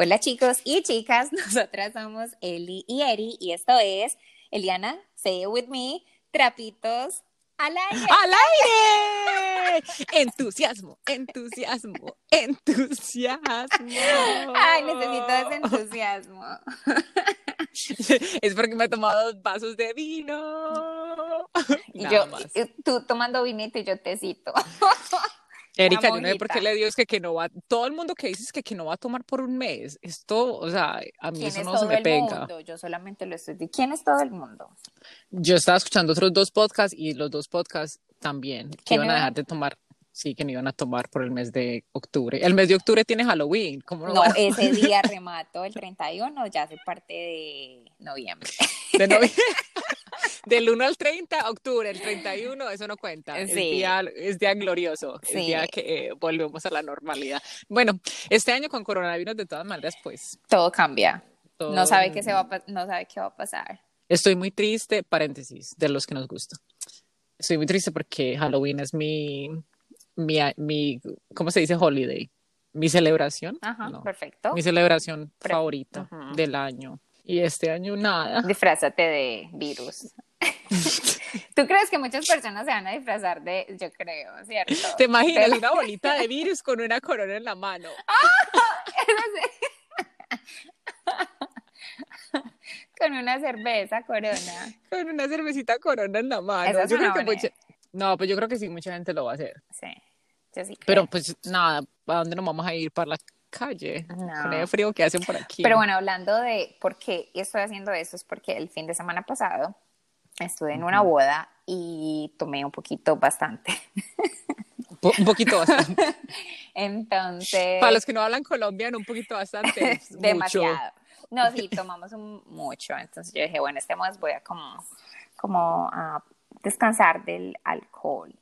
Hola chicos y chicas, nosotras somos Eli y Eri y esto es Eliana, say it with me, trapitos al aire. ¡Al aire! entusiasmo, entusiasmo, entusiasmo. Ay, necesito ese entusiasmo. es porque me he tomado dos vasos de vino. Y yo, tú tomando vinito y yo tecito. Erika, yo no sé por qué le dio es que, que no va, todo el mundo que dice es que, que no va a tomar por un mes, esto, o sea, a mí eso no se me pega. Mundo? Yo solamente lo estoy diciendo. ¿Quién es todo el mundo? Yo estaba escuchando otros dos podcasts y los dos podcasts también, que iban a dejar de tomar sí que no iban a tomar por el mes de octubre. El mes de octubre tiene Halloween. ¿cómo no, no ese día remato el 31, ya hace parte de noviembre. De noviembre. Del 1 al 30, octubre, el 31, eso no cuenta. Es, día, es día glorioso, es día que eh, volvemos a la normalidad. Bueno, este año con coronavirus, de todas maneras, pues. Todo cambia. No, sabe qué se va no sabe qué va a pasar. Estoy muy triste, paréntesis, de los que nos gusta. Estoy muy triste porque Halloween es mi, mi, mi ¿cómo se dice? Holiday. Mi celebración. Ajá, perfecto. Mi celebración favorita del año. Y este año nada. Disfrázate de virus. ¿Tú crees que muchas personas se van a disfrazar de, yo creo, ¿cierto? ¿Te imaginas una bolita de virus con una corona en la mano? con una cerveza corona. Con una cervecita corona en la mano. No, pues yo creo que sí, mucha gente lo va a hacer. Sí, yo sí Pero pues nada, ¿a dónde nos vamos a ir? ¿Para la calle? Con el frío que hacen por aquí. Pero bueno, hablando de por qué estoy haciendo eso, es porque el fin de semana pasado estuve en una boda y tomé un poquito bastante. un poquito bastante. Entonces. Para los que no hablan colombiano, un poquito bastante. Demasiado. No, sí, tomamos mucho. Entonces yo dije, bueno, este mes voy a como, como a descansar del alcohol.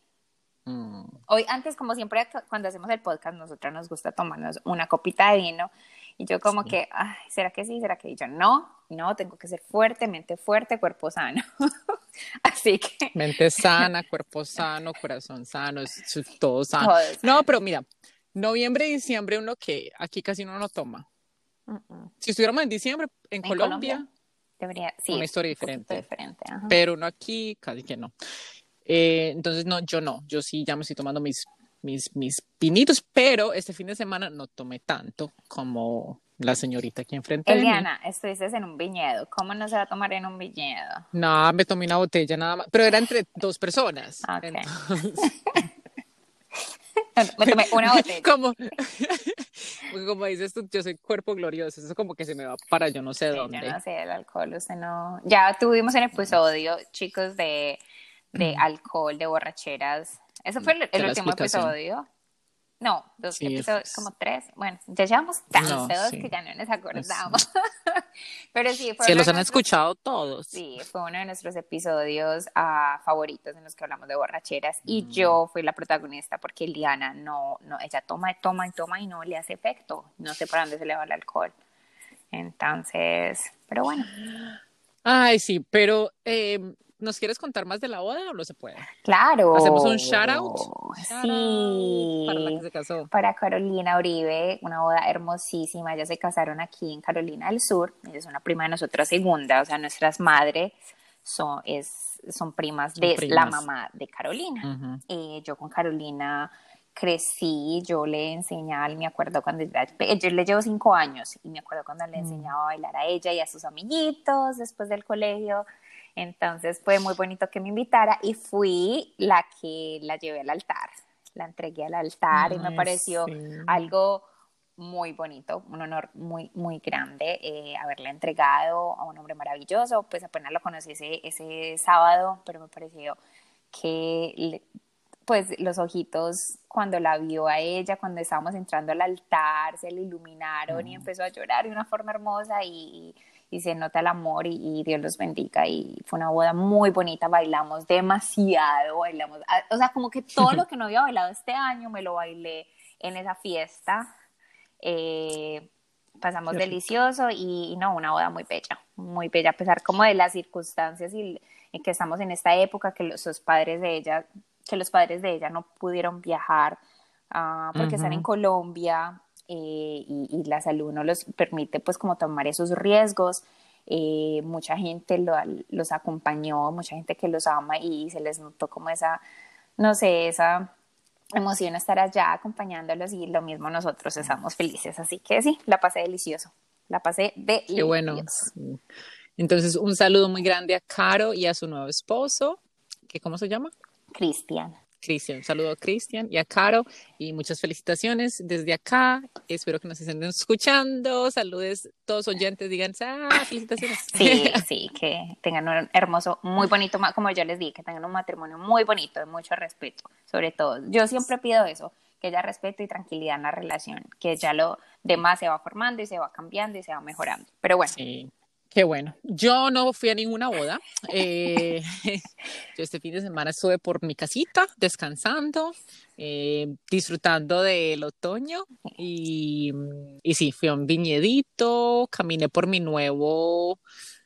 Mm. Hoy, antes, como siempre, cuando hacemos el podcast, nosotros nos gusta tomarnos una copita de vino. Y yo como que, ay, ¿será que sí? ¿Será que yo no? No, tengo que ser fuerte, mente fuerte, cuerpo sano. Así que... Mente sana, cuerpo sano, corazón sano, todo sano. No, pero mira, noviembre y diciembre uno que aquí casi uno no toma. Si estuviéramos en diciembre, en, Colombia, debería, sí, una historia diferente. diferente Pero uno aquí casi que no. Eh, entonces, no, yo no, yo sí ya me estoy tomando mis mis, mis pinitos, pero este fin de semana no tomé tanto como la señorita aquí enfrente. Eliana, estuviste en un viñedo. ¿Cómo no se va a tomar en un viñedo? No, me tomé una botella nada más, pero era entre dos personas. Okay. me tomé una botella. Como, como dices tú, yo soy cuerpo glorioso, eso como que se me va para yo no sé dónde. Yo no sé, el alcohol, usted no... Ya tuvimos un episodio, chicos, de, de alcohol, de borracheras eso fue el, último episodio. No, dos episodios, como tres. Bueno, ya llevamos tantos que ya no nos acordamos. Pero sí, fue. Se los han escuchado todos. Sí, fue uno de nuestros episodios uh, favoritos en los que hablamos de borracheras. Y mm. yo fui la protagonista porque Liana no, no, ella toma, toma y toma y no le hace efecto. No sé para dónde se le va el alcohol. Entonces, pero bueno. Ay, sí, pero eh, ¿Nos quieres contar más de la boda o no se puede? Claro. Hacemos un shout out. sí. Para la que se casó. Para Carolina Uribe, una boda hermosísima. Ellas se casaron aquí en Carolina del Sur. Ella es una prima de nosotras segunda, o sea, nuestras madres son, es, son primas de la mamá de Carolina. Y yo con Carolina crecí, yo le enseñaba, me acuerdo cuando yo le llevo cinco años y me acuerdo cuando le mm. enseñaba a bailar a ella y a sus amiguitos después del colegio entonces fue muy bonito que me invitara y fui la que la llevé al altar. La entregué al altar y me pareció algo muy bonito, un honor muy, muy grande eh, haberle entregado a un hombre maravilloso. Pues apenas lo conocí ese, ese sábado, pero me pareció que pues los ojitos cuando la vio a ella, cuando estábamos entrando al altar, se le iluminaron y empezó a llorar de una forma hermosa y, y se nota el amor y, Dios los bendiga. Y fue una boda muy bonita, bailamos demasiado, bailamos, ah, o sea, como que todo lo que no había bailado este año me lo bailé en esa fiesta. Eh, pasamos delicioso y, no, una boda muy bella, muy bella, a pesar como de las circunstancias y, que estamos en esta época, que los, padres de ella, que los padres de ella no pudieron viajar ah, porque están en Colombia eh, y, la salud no los permite pues como tomar esos riesgos. Eh, mucha gente los acompañó, mucha gente que los ama y se les notó como esa, no sé, esa emoción estar allá acompañándolos y lo mismo nosotros estamos felices. Así que sí, la pasé delicioso, la pasé delicioso. Qué bueno. Entonces, un saludo muy grande a Caro y a su nuevo esposo, que ¿cómo se llama? Cristian. Cristian, saludo a Cristian y a Caro y muchas felicitaciones desde acá. Espero que nos estén escuchando. Saludes todos oyentes, digan, ah, felicitaciones. Sí, sí, que tengan un hermoso, muy bonito, como yo les dije, que tengan un matrimonio muy bonito, de mucho respeto, sobre todo. Yo siempre pido eso, que haya respeto y tranquilidad en la relación, que ya lo demás se va formando y se va cambiando y se va mejorando. Pero bueno. Sí. Qué bueno. Yo no fui a ninguna boda. Eh, yo este fin de semana estuve por mi casita, descansando, eh, disfrutando del otoño y, sí, fui a un viñedito, caminé por mi nuevo,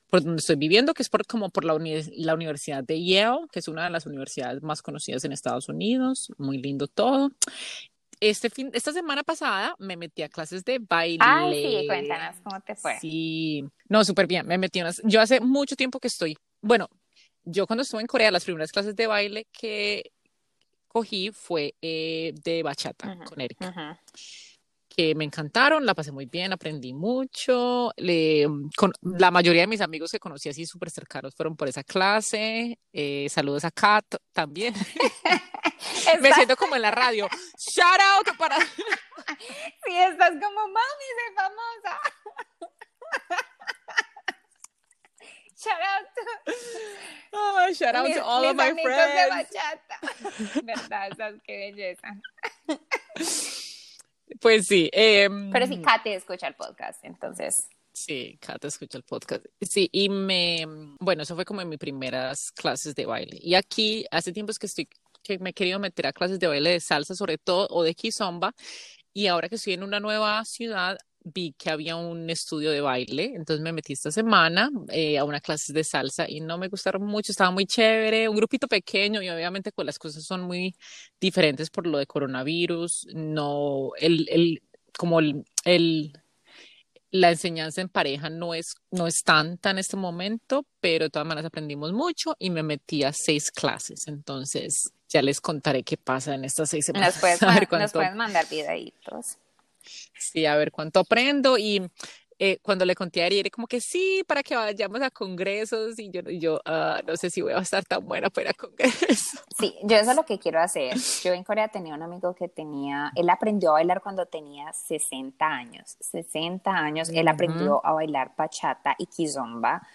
por donde estoy viviendo, que es por, como por la Universidad de Yale, que es una de las universidades más conocidas en Estados Unidos. Muy lindo todo este fin, esta semana pasada me metí a clases de baile. Ay, sí, cuéntanos cómo te fue. Sí, no, súper bien, me metí unas, yo hace mucho tiempo que estoy, bueno, yo cuando estuve en Corea, las primeras clases de baile que cogí fue eh, de bachata con Erika. Que me encantaron, la pasé muy bien, aprendí mucho. Le, con, la mayoría de mis amigos que conocí así súper cercanos fueron por esa clase. Eh, saludos a Kat también. Me siento como en la radio. Shout out para. Sí, estás como mami, soy famosa. Shout out to. Oh, shout out to all of my friends. de bachata. Verdad, ¿sabes qué belleza. Pues sí. Eh, Pero sí, Kate escucha el podcast, entonces. Sí, Kate escucha el podcast. Sí, y me, bueno, eso fue como en mis primeras clases de baile. Y aquí, hace tiempo es que estoy que me he querido meter a clases de baile de salsa, sobre todo, o de kizomba. Y ahora que estoy en una nueva ciudad, vi que había un estudio de baile, entonces me metí esta semana eh, a una clase de salsa y no me gustaron mucho, estaba muy chévere, un grupito pequeño y obviamente pues las cosas son muy diferentes por lo de coronavirus, no, el, el como el, el la enseñanza en pareja no es, no es tanta en este momento, pero de todas maneras aprendimos mucho y me metí a seis clases. Entonces, ya les contaré qué pasa en estas seis semanas. Nos puedes, nos puedes mandar videitos. Sí, a ver cuánto aprendo. Y eh, cuando le conté a Ariel, como que sí, para que vayamos a congresos. Y yo, yo ah, no sé si voy a estar tan buena para congresos. Sí, yo eso es lo que quiero hacer. Yo en Corea tenía un amigo que tenía, él aprendió a bailar cuando tenía 60 años. 60 años, él aprendió a bailar bachata y kizomba.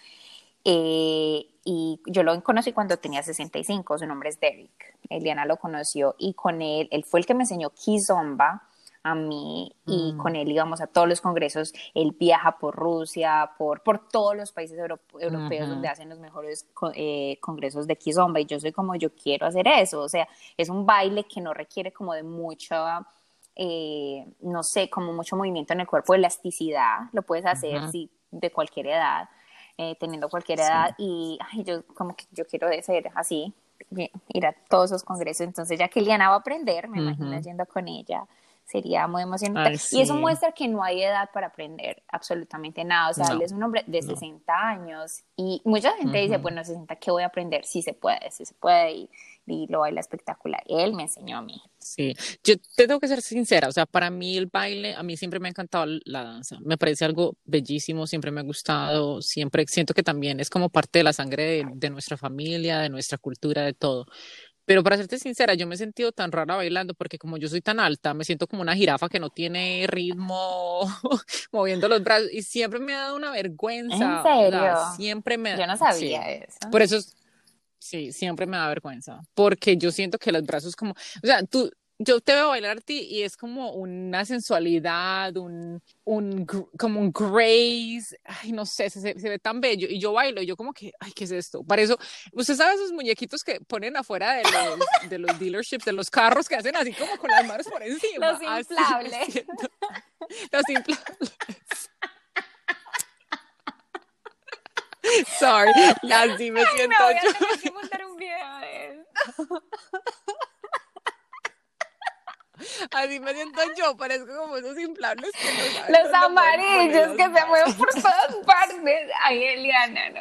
Eh, y yo lo conocí cuando tenía 65, su nombre es Derek. Eliana lo conoció y con él, él fue el que me enseñó Kizomba a mí y mm. con él íbamos a todos los congresos. Él viaja por Rusia, por, por todos los países europeos donde hacen los mejores eh, congresos de Kizomba y yo soy como yo quiero hacer eso. O sea, es un baile que no requiere como de mucha... Eh, no sé, como mucho movimiento en el cuerpo, elasticidad, lo puedes hacer de cualquier edad, eh, teniendo cualquier edad y yo como que yo quiero ser así, ir a todos esos congresos, entonces ya que Liana va a aprender, me imagino yendo con ella, sería muy emocionante. Y eso muestra que no hay edad para aprender absolutamente nada. O sea, él es un hombre de 60 años y mucha gente dice, bueno, 60, ¿qué voy a aprender? Sí se puede, sí se puede y, y, lo baila espectacular. Él me enseñó a mí. Sí, yo tengo que ser sincera, o sea, para mí el baile, a mí siempre me ha encantado la danza. Me parece algo bellísimo, siempre me ha gustado, siempre siento que también es como parte de la sangre de, de nuestra familia, de nuestra cultura, de todo. Pero para serte sincera, yo me he sentido tan rara bailando porque como yo soy tan alta, me siento como una jirafa que no tiene ritmo moviendo los brazos y siempre me ha dado una vergüenza. ¿En serio? siempre me Yo no sabía eso. Por eso, sí, siempre me da vergüenza porque yo siento que los brazos como, o sea, tú, yo te veo bailar a ti y es como una sensualidad, un, un como un grace, ay, no sé, se, se, ve tan bello. Y yo bailo y yo como que, ay, ¿qué es esto? Para eso, usted sabe esos muñequitos que ponen afuera de los, de los dealerships, de los carros que hacen así como con las manos por encima. Los inflables. los inflables. Sorry, así me siento me voy yo. A tener que montar un video de. Así me siento yo, parezco como esos inflables que Los amarillos que se mueven por todas partes. Ay, Eliana, no.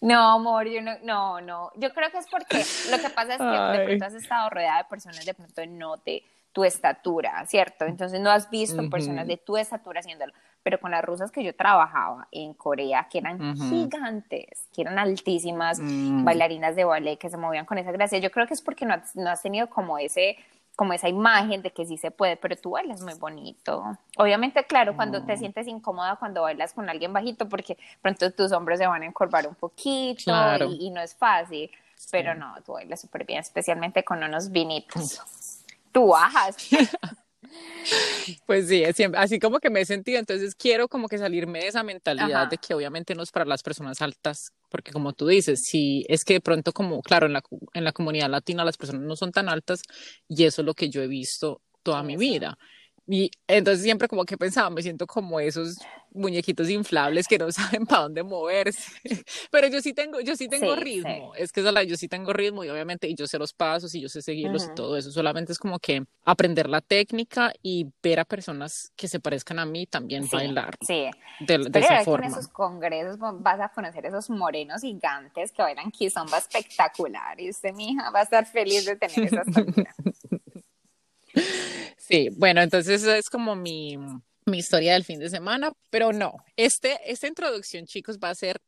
No, amor, yo no, no, no. Yo creo que es porque lo que pasa es que de pronto has estado rodeada de personas de pronto no de tu estatura, ¿cierto? Entonces no has visto personas de tu estatura haciéndolo. Pero con las rusas que yo trabajaba en Corea, que eran gigantes, que eran altísimas, mm. bailarinas de ballet que se movían con esa gracia, yo creo que es porque no no has tenido como ese como esa imagen de que sí se puede, pero tú bailas muy bonito. Obviamente, claro, cuando te sientes incómoda cuando bailas con alguien bajito, porque pronto tus hombros se van a encorvar un poquito y, no es fácil, pero no, tú bailas súper bien, especialmente con unos vinitos. Tú bajas. Pues sí, así como que me he sentido, entonces quiero como que salirme de esa mentalidad de que obviamente no es para las personas altas, porque como tú dices, si es que de pronto como, claro, en la, en la comunidad latina las personas no son tan altas y eso es lo que yo he visto toda mi vida. Y entonces siempre como que pensaba, me siento como esos muñequitos inflables que no saben para dónde moverse. Pero yo sí tengo, yo sí tengo ritmo. Es que yo sí tengo ritmo y obviamente y yo sé los pasos y yo sé seguirlos y todo eso. Solamente es como que aprender la técnica y ver a personas que se parezcan a mí también bailar. Sí. De, de esa forma. en esos congresos vas a conocer esos morenos gigantes que bailan kizomba espectacular y usted, mi hija, va a estar feliz de tener esas Sí, bueno, entonces es como mi, mi historia del fin de semana, pero no, este, esta introducción, chicos, va a ser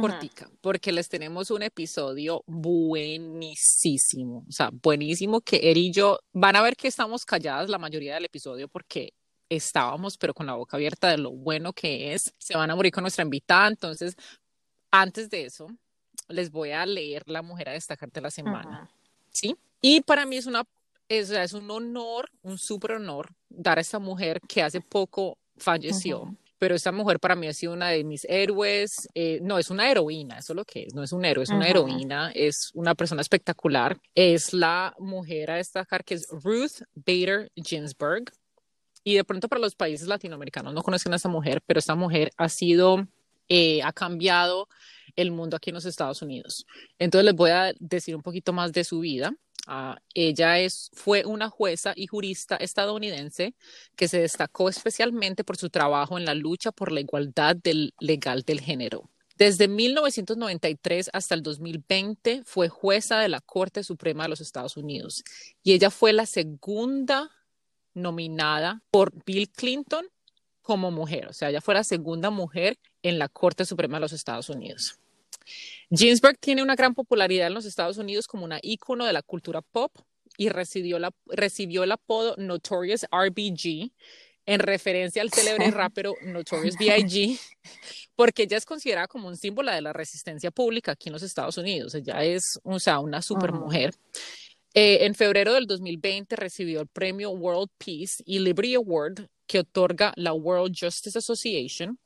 cortica, porque les tenemos un episodio buenísimo, o sea, buenísimo que Eri y yo van a ver que estamos calladas la mayoría del episodio porque estábamos, pero con la boca abierta de lo bueno que es. Se van a morir con nuestra invitada, entonces, antes de eso, les voy a leer la mujer a destacar de la semana, ¿sí? Y para mí es una es, es un honor, un súper honor dar a esta mujer que hace poco falleció. Pero esta mujer para mí ha sido una de mis héroes. Eh, no, es una heroína, eso es lo que es. No es un héroe, es una heroína. Es una persona espectacular. Es la mujer a destacar que es Ruth Bader Ginsburg. Y de pronto para los países latinoamericanos no conocen a esta mujer, pero esta mujer ha sido, eh, ha cambiado el mundo aquí en los Estados Unidos. Entonces les voy a decir un poquito más de su vida. Ah, ella es, fue una jueza y jurista estadounidense que se destacó especialmente por su trabajo en la lucha por la igualdad legal del género. Desde 1993 hasta el 2020 fue jueza de la Corte Suprema de los Estados Unidos y ella fue la segunda nominada por Bill Clinton como mujer, o sea, ella fue la segunda mujer en la Corte Suprema de los Estados Unidos. Ginsberg tiene una gran popularidad en los Estados Unidos como una ícono de la cultura pop y recibió, la, recibió el apodo Notorious RBG en referencia al célebre rapero Notorious B.I.G., porque ella es considerada como un símbolo de la resistencia pública aquí en los Estados Unidos. Ella es, o sea, una super mujer. Eh, en febrero del 2020 recibió el premio World Peace y Liberty Award que otorga la World Justice Association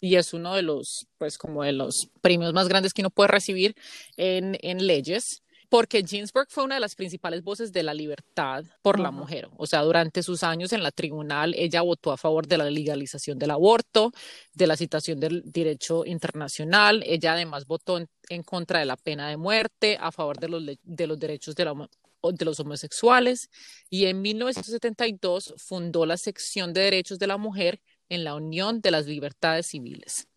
y es uno de los, pues como de los premios más grandes que uno puede recibir en, en leyes porque Ginsburg fue una de las principales voces de la libertad por la mujer. O sea, durante sus años en la tribunal, ella votó a favor de la legalización del aborto, de la citación del derecho internacional. Ella además votó en, contra de la pena de muerte, a favor de los, de los derechos de, de los homosexuales. Y en 1972 fundó la sección de derechos de la mujer en la Unión de las Libertades Civiles.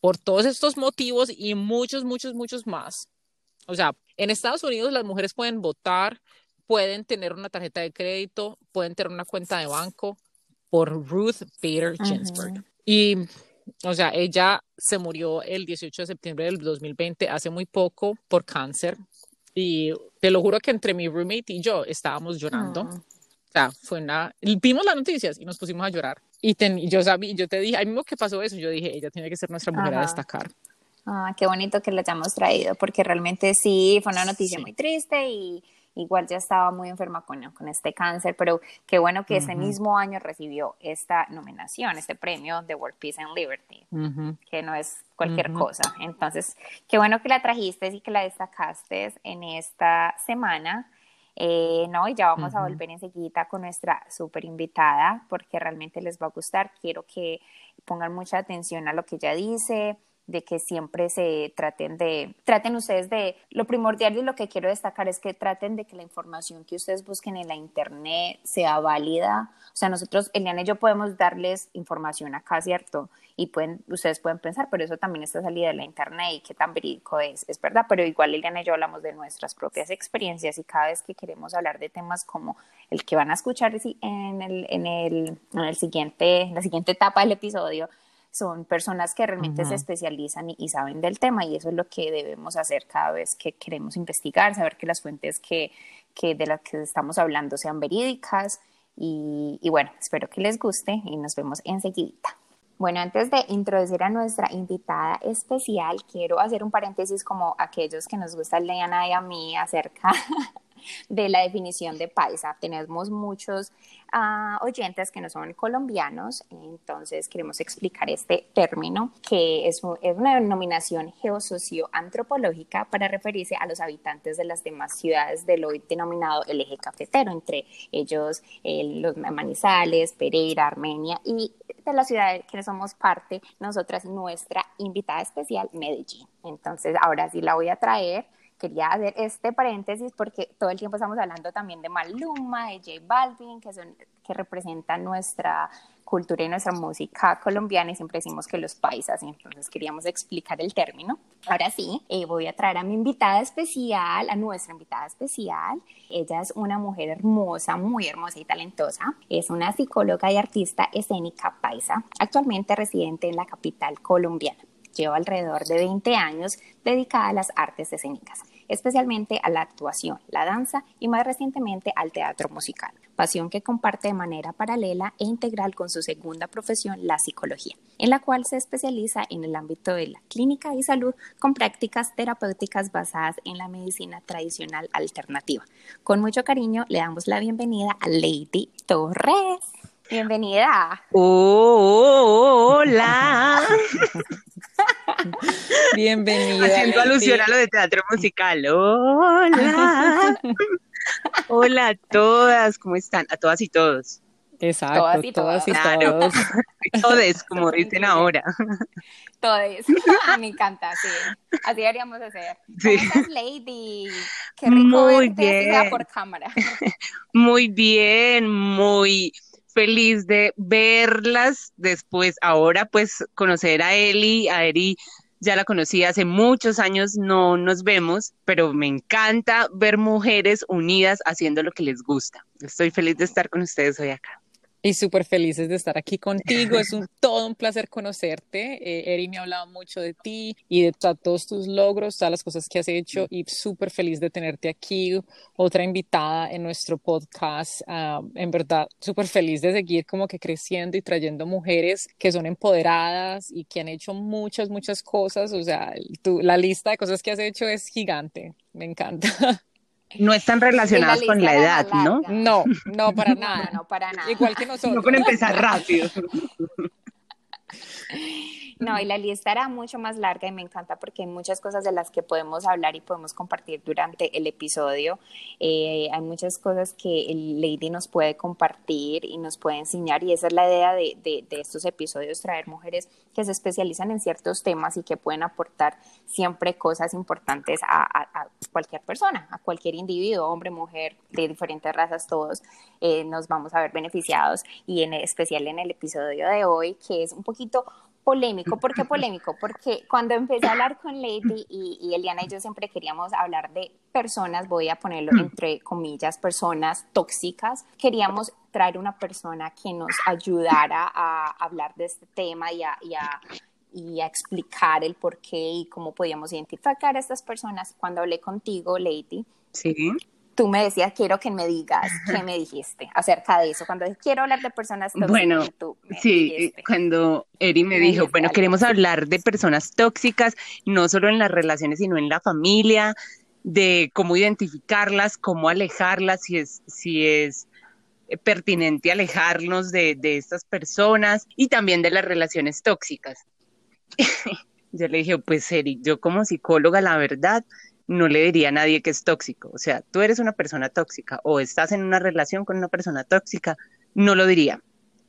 Por todos estos motivos y muchos, muchos, muchos más. O sea, en Estados Unidos las mujeres pueden votar, pueden tener una tarjeta de crédito, pueden tener una cuenta de banco por Ruth Bader Ginsburg. Y, o sea, ella se murió el 18 de septiembre del 2020, hace muy poco, por cáncer. Y te lo juro que entre mi roommate y yo estábamos llorando. Ah. O sea, fue una... Vimos las noticias y nos pusimos a llorar. Y, yo sabía, yo te dije, a mismo que pasó eso, yo dije, ella tiene que ser nuestra mujer a destacar. Ah, qué bonito que la hayamos traído, porque realmente sí, fue una noticia muy triste y igual ya estaba muy enferma con, con este cáncer, pero qué bueno que ese mismo año recibió esta nominación, este premio de World Peace and Liberty, que no es cualquier cosa. Entonces, qué bueno que la trajiste y que la destacaste en esta semana. Eh, no, y ya vamos a volver enseguida con nuestra súper invitada porque realmente les va a gustar. Quiero que pongan mucha atención a lo que ella dice, de que siempre se traten de, traten ustedes de, lo primordial y lo que quiero destacar es que traten de que la información que ustedes busquen en la internet sea válida. O sea, nosotros, Eliana y yo podemos darles información acá, ¿cierto? Y pueden, ustedes pueden pensar, pero eso también está salida de la internet y qué tan verídico es, es verdad, pero igual Eliana y yo hablamos de nuestras propias experiencias y cada vez que queremos hablar de temas como el que van a escuchar en el, en el, en el siguiente, la siguiente etapa del episodio, son personas que realmente se especializan y, saben del tema y eso es lo que debemos hacer cada vez que queremos investigar, saber que las fuentes que, que de las que estamos hablando sean verídicas y, y bueno, espero que les guste y nos vemos enseguida. Bueno, antes de introducir a nuestra invitada especial, quiero hacer un paréntesis como aquellos que nos gusta Leana y a mí acerca de la definición de paisa. Tenemos muchos uh, oyentes que no son colombianos, entonces queremos explicar este término que es, una denominación geosocioantropológica para referirse a los habitantes de las demás ciudades del hoy denominado el eje cafetero, entre ellos los Manizales, Pereira, Armenia y de la ciudad que somos parte, nosotras, nuestra invitada especial, Medellín. Entonces, ahora sí la voy a traer quería hacer este paréntesis porque todo el tiempo estamos hablando también de Maluma, de J Balvin, que, son, que representan nuestra cultura y nuestra música colombiana y siempre decimos que los paisas, y entonces queríamos explicar el término. Ahora sí, eh, voy a traer a mi invitada especial, a nuestra invitada especial. Ella es una mujer hermosa, muy hermosa y talentosa. Es una psicóloga y artista escénica paisa, actualmente residente en la capital colombiana. Lleva alrededor de 20 años dedicada a las artes escénicas especialmente a la actuación, la danza y más recientemente al teatro musical, pasión que comparte de manera paralela e integral con su segunda profesión, la psicología, en la cual se especializa en el ámbito de la clínica y salud con prácticas terapéuticas basadas en la medicina tradicional alternativa. Con mucho cariño le damos la bienvenida a Lady Torres. Bienvenida. hola. Bienvenida. Haciendo alusión a lo de teatro musical. Hola. Hola a todas, ¿cómo están? A todas y todos. Exacto, todas y, todas y todos. todos, como dicen ahora. Todos. Me encanta, sí. Así deberíamos hacer. Sí. Lady? Qué rico muy bien. por cámara. Muy bien, muy feliz de verlas después. Ahora, pues, conocer a Eli, a Eri ya la conocí hace muchos años, no nos vemos, pero me encanta ver mujeres unidas haciendo lo que les gusta. Estoy feliz de estar con ustedes hoy acá y súper felices de estar aquí contigo. Es un, todo un placer conocerte. Eh, Eri me ha hablado mucho de ti y de todos tus logros, todas las cosas que has hecho y súper feliz de tenerte aquí, otra invitada en nuestro podcast. Ah, en verdad, súper feliz de seguir como que creciendo y trayendo mujeres que son empoderadas y que han hecho muchas, muchas cosas. O sea, la lista de cosas que has hecho es gigante. Me encanta. No están relacionadas con la edad, ¿no? No, no para nada, no para nada. Igual que nosotros. No con empezar rápido. No, y la lista era mucho más larga y me encanta porque hay muchas cosas de las que podemos hablar y podemos compartir durante el episodio. Eh, hay muchas cosas que el Lady nos puede compartir y nos puede enseñar y esa es la idea de, de, estos episodios, traer mujeres que se especializan en ciertos temas y que pueden aportar siempre cosas importantes a, cualquier persona, a cualquier individuo, hombre, mujer, de diferentes razas, todos eh, nos vamos a ver beneficiados y en especial en el episodio de hoy que es un poquito polémico. ¿Por qué polémico? Porque cuando empecé a hablar con Lady y, Eliana y yo siempre queríamos hablar de personas, voy a ponerlo entre comillas, personas tóxicas, queríamos traer una persona que nos ayudara a hablar de este tema y a, y a explicar el por qué y cómo podíamos identificar a estas personas. Cuando hablé contigo, Lady, sí tú me decías, quiero que me digas qué me dijiste acerca de eso. Cuando quiero hablar de personas tóxicas, bueno, sí, cuando Eri me, dijo, bueno, queremos hablar de personas tóxicas, no solo en las relaciones, sino en la familia, de cómo identificarlas, cómo alejarlas, si es, si es pertinente alejarnos de, de estas personas y también de las relaciones tóxicas. yo le dije, pues Eri, yo como psicóloga, la verdad, no le diría a nadie que es tóxico. O sea, tú eres una persona tóxica o estás en una relación con una persona tóxica, no lo diría.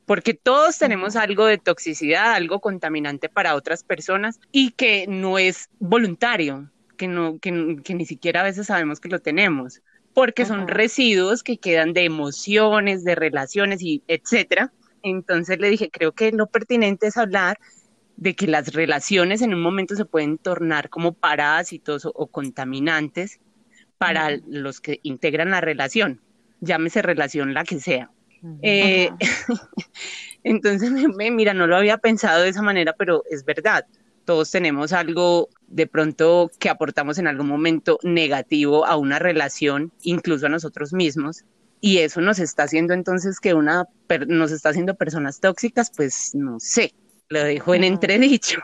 porque todos tenemos algo de toxicidad, algo contaminante para otras personas y que no es voluntario, que, no, que, ni siquiera a veces sabemos que lo tenemos, porque son residuos que quedan de emociones, de relaciones y etcétera. Entonces le dije, creo que lo pertinente es hablar de que las relaciones en un momento se pueden tornar como parásitos o, contaminantes para los que integran la relación, llámese relación la que sea. Eh, entonces, mira, no lo había pensado de esa manera, pero es verdad. Todos tenemos algo de pronto que aportamos en algún momento negativo a una relación, incluso a nosotros mismos, y eso nos está haciendo entonces que una nos está haciendo personas tóxicas, pues no sé, lo dejo en entredicho.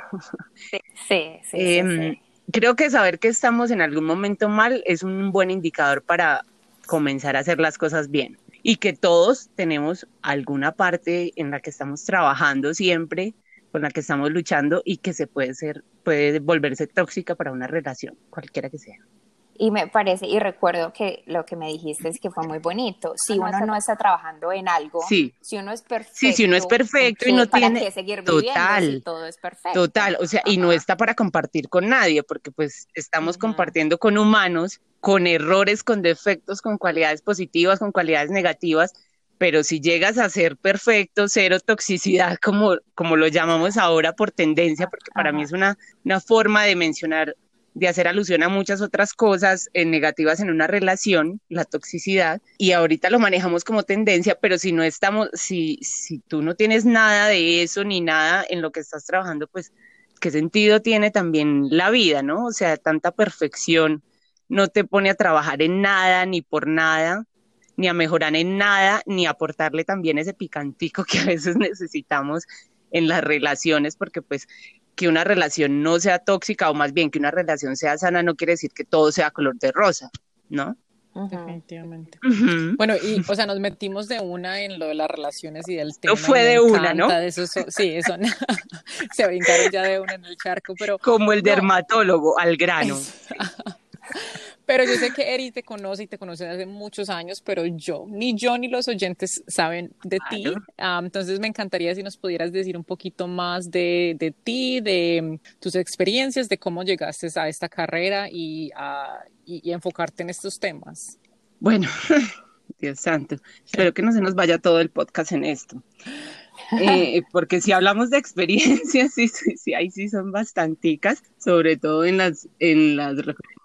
Sí, sí, em, Creo que saber que estamos en algún momento mal es un buen indicador para comenzar a hacer las cosas bien y que todos tenemos alguna parte en la que estamos trabajando siempre, con la que estamos luchando y que se puede ser, puede volverse tóxica para una relación, cualquiera que sea. Y me parece, y recuerdo que lo que me dijiste es que fue muy bonito. Si uno no está trabajando en algo, si uno es perfecto. Sí, si uno es perfecto y no tiene. seguir total, todo es perfecto. Total, o sea, y no está para compartir con nadie, porque pues estamos compartiendo con humanos, con errores, con defectos, con cualidades positivas, con cualidades negativas. Pero si llegas a ser perfecto, cero toxicidad, como, como lo llamamos ahora por tendencia, porque para mí es una, una forma de mencionar de hacer alusión a muchas otras cosas eh, negativas en una relación, la toxicidad, y ahorita lo manejamos como tendencia, pero si no estamos, si, si tú no tienes nada de eso ni nada en lo que estás trabajando, pues qué sentido tiene también la vida, ¿no? O sea, tanta perfección no te pone a trabajar en nada ni por nada, ni a mejorar en nada, ni a aportarle también ese picantico que a veces necesitamos en las relaciones, porque pues que una relación no sea tóxica o más bien que una relación sea sana no quiere decir que todo sea color de rosa, ¿no? Definitivamente. Bueno, y o sea, nos metimos de una en lo de las relaciones y del tema. No fue de una, ¿no? Eso, sí, eso se brincaron ya de una en el charco, pero. Como el dermatólogo, al grano. Pero yo sé que Eri te conoce y te conoce hace muchos años, pero yo, ni yo ni los oyentes saben de ti. Ah, entonces me encantaría si nos pudieras decir un poquito más de, de, ti, de mm, tus experiencias, de cómo llegaste a esta carrera y, a, y, enfocarte en estos temas. Bueno, Dios santo, espero que no se nos vaya todo el podcast en esto. Eh, porque si hablamos de experiencias, sí, sí, sí, ahí sí son bastanticas, sobre todo en las, en las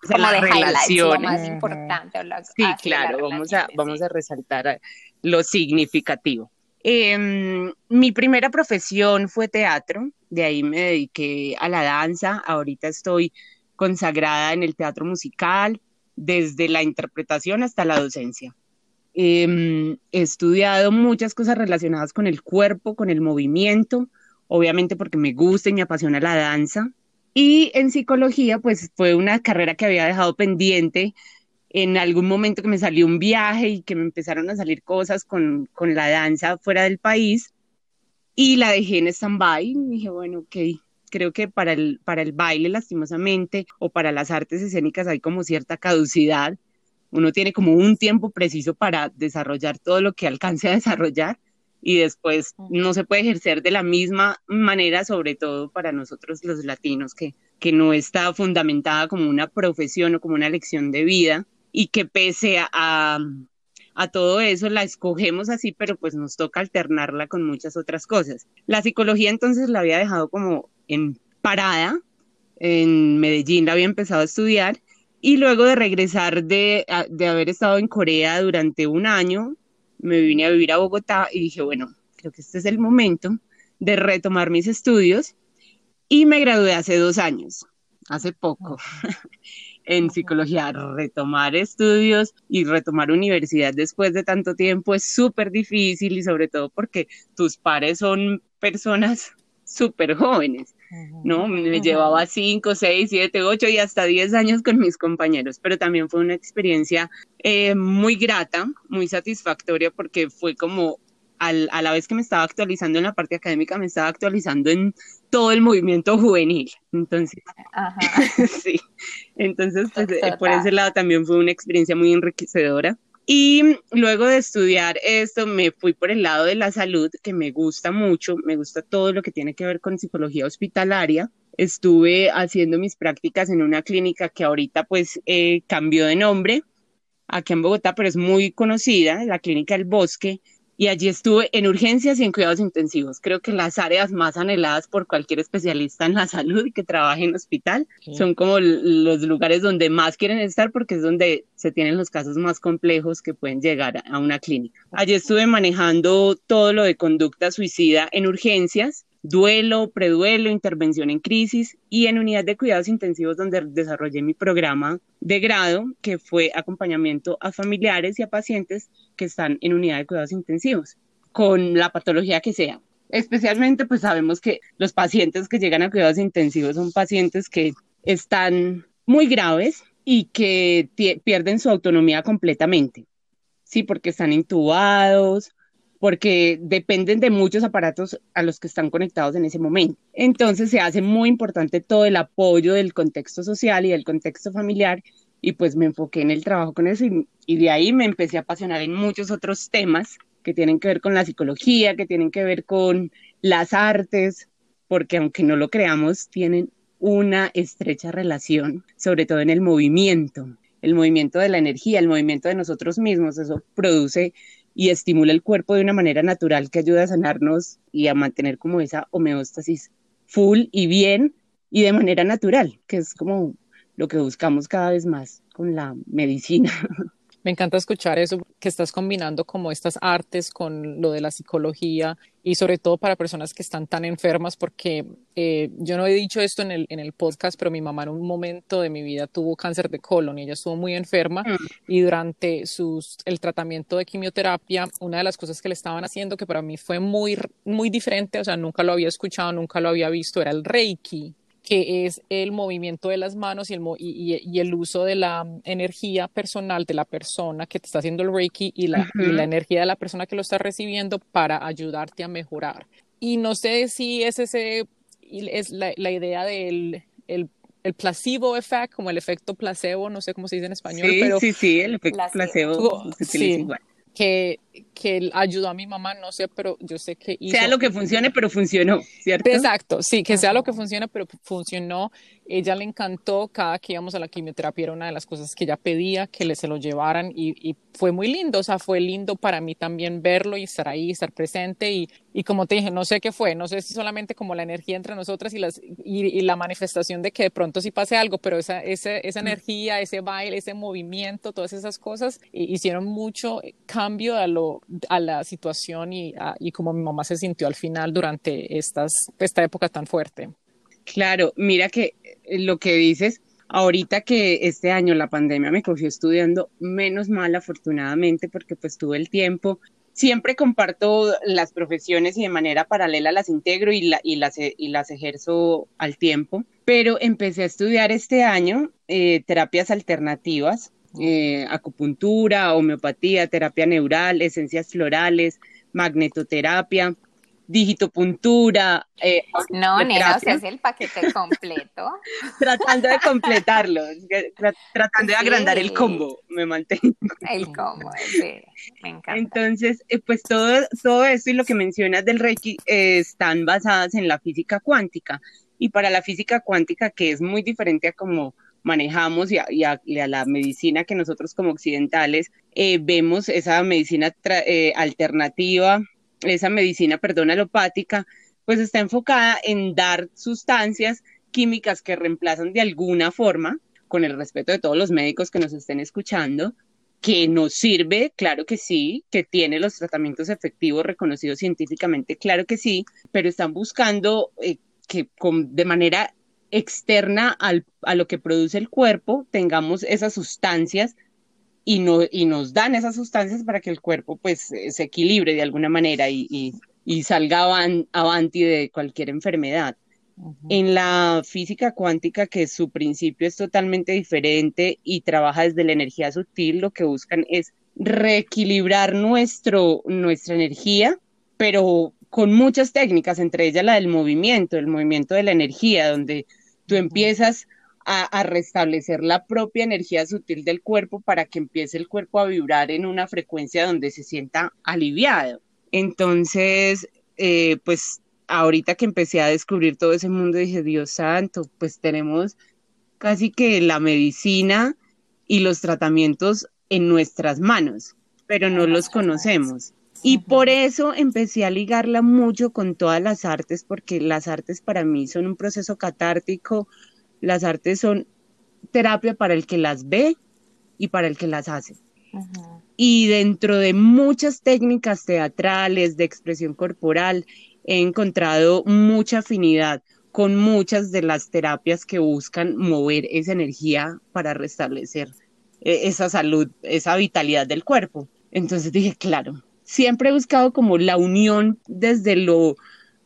como de relaciones. más importante. sí, claro, vamos a, vamos a resaltar lo significativo. Em, mi primera profesión fue teatro, de ahí me dediqué a la danza, ahorita estoy consagrada en el teatro musical, desde la interpretación hasta la docencia. Em, he estudiado muchas cosas relacionadas con el cuerpo, con el movimiento, obviamente porque me gusta y me apasiona la danza. Y en psicología, pues fue una carrera que había dejado pendiente en algún momento que me salió un viaje y que me empezaron a salir cosas con, con la danza fuera del país y la dejé en stand-by. Dije, bueno, ok, creo que para el, para el baile, lastimosamente, o para las artes escénicas hay como cierta caducidad. Uno tiene como un tiempo preciso para desarrollar todo lo que alcance a desarrollar y después no se puede ejercer de la misma manera, sobre todo para nosotros los latinos, que, que no está fundamentada como una profesión o como una lección de vida y que pese a, a todo eso la escogemos así, pero pues nos toca alternarla con muchas otras cosas. La psicología entonces la había dejado como en parada, en Medellín la había empezado a estudiar y luego de regresar de, de haber estado en Corea durante un año, me vine a vivir a Bogotá y dije, bueno, creo que este es el momento de retomar mis estudios y me gradué hace dos años, hace poco, en psicología. Retomar estudios y retomar universidad después de tanto tiempo es súper difícil y sobre todo porque tus pares son personas súper jóvenes. ¿No? Me llevaba cinco, seis, siete, ocho y hasta diez años con mis compañeros, pero también fue una experiencia eh, muy grata, muy satisfactoria porque fue como al, a la vez que me estaba actualizando en la parte académica, me estaba actualizando en todo el movimiento juvenil. Entonces, sí, entonces pues, eh, por ese lado también fue una experiencia muy enriquecedora Y luego de estudiar esto, me fui por el lado de la salud, que me gusta mucho, me gusta todo lo que tiene que ver con psicología hospitalaria. Estuve haciendo mis prácticas en una clínica que ahorita pues eh, cambió de nombre, aquí en Bogotá, pero es muy conocida, la Clínica del Bosque, y allí estuve en urgencias y en cuidados intensivos. Creo que las áreas más anheladas por cualquier especialista en la salud que trabaje en hospital son como los lugares donde más quieren estar porque es donde se tienen los casos más complejos que pueden llegar a una clínica. Allí estuve manejando todo lo de conducta suicida en urgencias duelo, preduelo, intervención en crisis y en unidad de cuidados intensivos donde desarrollé mi programa de grado que fue acompañamiento a familiares y a pacientes que están en unidad de cuidados intensivos con la patología que sea. Especialmente pues sabemos que los pacientes que llegan a cuidados intensivos son pacientes que están muy graves y que pierden su autonomía completamente. Sí, porque están intubados porque dependen de muchos aparatos a los que están conectados en ese momento. Entonces se hace muy importante todo el apoyo del contexto social y del contexto familiar y pues me enfoqué en el trabajo con eso y, de ahí me empecé a apasionar en muchos otros temas que tienen que ver con la psicología, que tienen que ver con las artes, porque aunque no lo creamos, tienen una estrecha relación, sobre todo en el movimiento, el movimiento de la energía, el movimiento de nosotros mismos, eso produce y estimula el cuerpo de una manera natural que ayuda a sanarnos y a mantener como esa homeostasis full y bien y de manera natural, que es como lo que buscamos cada vez más con la medicina. Me encanta escuchar eso, que estás combinando como estas artes con lo de la psicología y sobre todo para personas que están tan enfermas, porque eh, yo no he dicho esto en el, en el podcast, pero mi mamá en un momento de mi vida tuvo cáncer de colon y ella estuvo muy enferma mm. y durante sus, el tratamiento de quimioterapia, una de las cosas que le estaban haciendo que para mí fue muy, muy diferente, o sea, nunca lo había escuchado, nunca lo había visto, era el Reiki que es el movimiento de las manos y el, y, el uso de la energía personal de la persona que te está haciendo el Reiki y la, la energía de la persona que lo está recibiendo para ayudarte a mejorar. Y no sé si es ese, es la, la idea del el, el placebo effect, como el efecto placebo, no sé cómo se dice en español, sí, pero... Sí, sí, el efecto placebo, se utiliza igual que, que ayudó a mi mamá, no sé, pero yo sé que hizo... Sea lo que funcione, pero funcionó, ¿cierto? Exacto, sí, que sea lo que funcione, pero funcionó. Ella le encantó, cada que íbamos a la quimioterapia era una de las cosas que ella pedía, que le se lo llevaran y, y fue muy lindo, o sea, fue lindo para mí también verlo y estar ahí, estar presente y, y como te dije, no sé qué fue, no sé si solamente como la energía entre nosotras y, las, y, la manifestación de que de pronto sí pase algo, pero esa, esa, esa mm. energía, ese baile, ese movimiento, todas esas cosas hicieron mucho cambio a, lo, a la situación y, y como mi mamá se sintió al final durante estas, esta época tan fuerte. Claro, mira que eh, lo que dices, ahorita que este año la pandemia me cogió estudiando, menos mal afortunadamente porque pues tuve el tiempo. Siempre comparto las profesiones y de manera paralela las integro y, y, las, y las ejerzo al tiempo, pero empecé a estudiar este año eh, terapias alternativas, eh, acupuntura, homeopatía, terapia neural, esencias florales, magnetoterapia, digitopuntura. Eh, no, nena, o sea, es el paquete completo. tratando de completarlo, tratando de agrandar el combo, me mantengo. El combo, sí, me encanta. Entonces, eh, pues todo, todo esto y lo que mencionas del Reiki eh, están basadas en la física cuántica. Y para la física cuántica, que es muy diferente a cómo manejamos y a, la medicina que nosotros como occidentales vemos esa medicina alternativa esa medicina, perdón, alopática, pues está enfocada en dar sustancias químicas que reemplazan de alguna forma, con el respeto de todos los médicos que nos estén escuchando, que nos sirve, claro que sí, que tiene los tratamientos efectivos reconocidos científicamente, claro que sí, pero están buscando eh, que de manera externa al, a lo que produce el cuerpo tengamos esas sustancias y, no, y nos dan esas sustancias para que el cuerpo pues eh, se equilibre de alguna manera y, y, salga avanti de cualquier enfermedad. En la física cuántica, que su principio es totalmente diferente y trabaja desde la energía sutil, lo que buscan es reequilibrar nuestro, nuestra energía, pero con muchas técnicas, entre ellas la del movimiento, el movimiento de la energía, donde tú empiezas a, restablecer la propia energía sutil del cuerpo para que empiece el cuerpo a vibrar en una frecuencia donde se sienta aliviado. Entonces, eh, pues ahorita que empecé a descubrir todo ese mundo, dije, Dios santo, pues tenemos casi que la medicina y los tratamientos en nuestras manos, pero no los conocemos. Y por eso empecé a ligarla mucho con todas las artes, porque las artes para mí son un proceso catártico, las artes son terapia para el que las ve y para el que las hace. Y dentro de muchas técnicas teatrales, de expresión corporal, he encontrado mucha afinidad con muchas de las terapias que buscan mover esa energía para restablecer eh, esa salud, esa vitalidad del cuerpo. Entonces dije, claro, siempre he buscado como la unión desde lo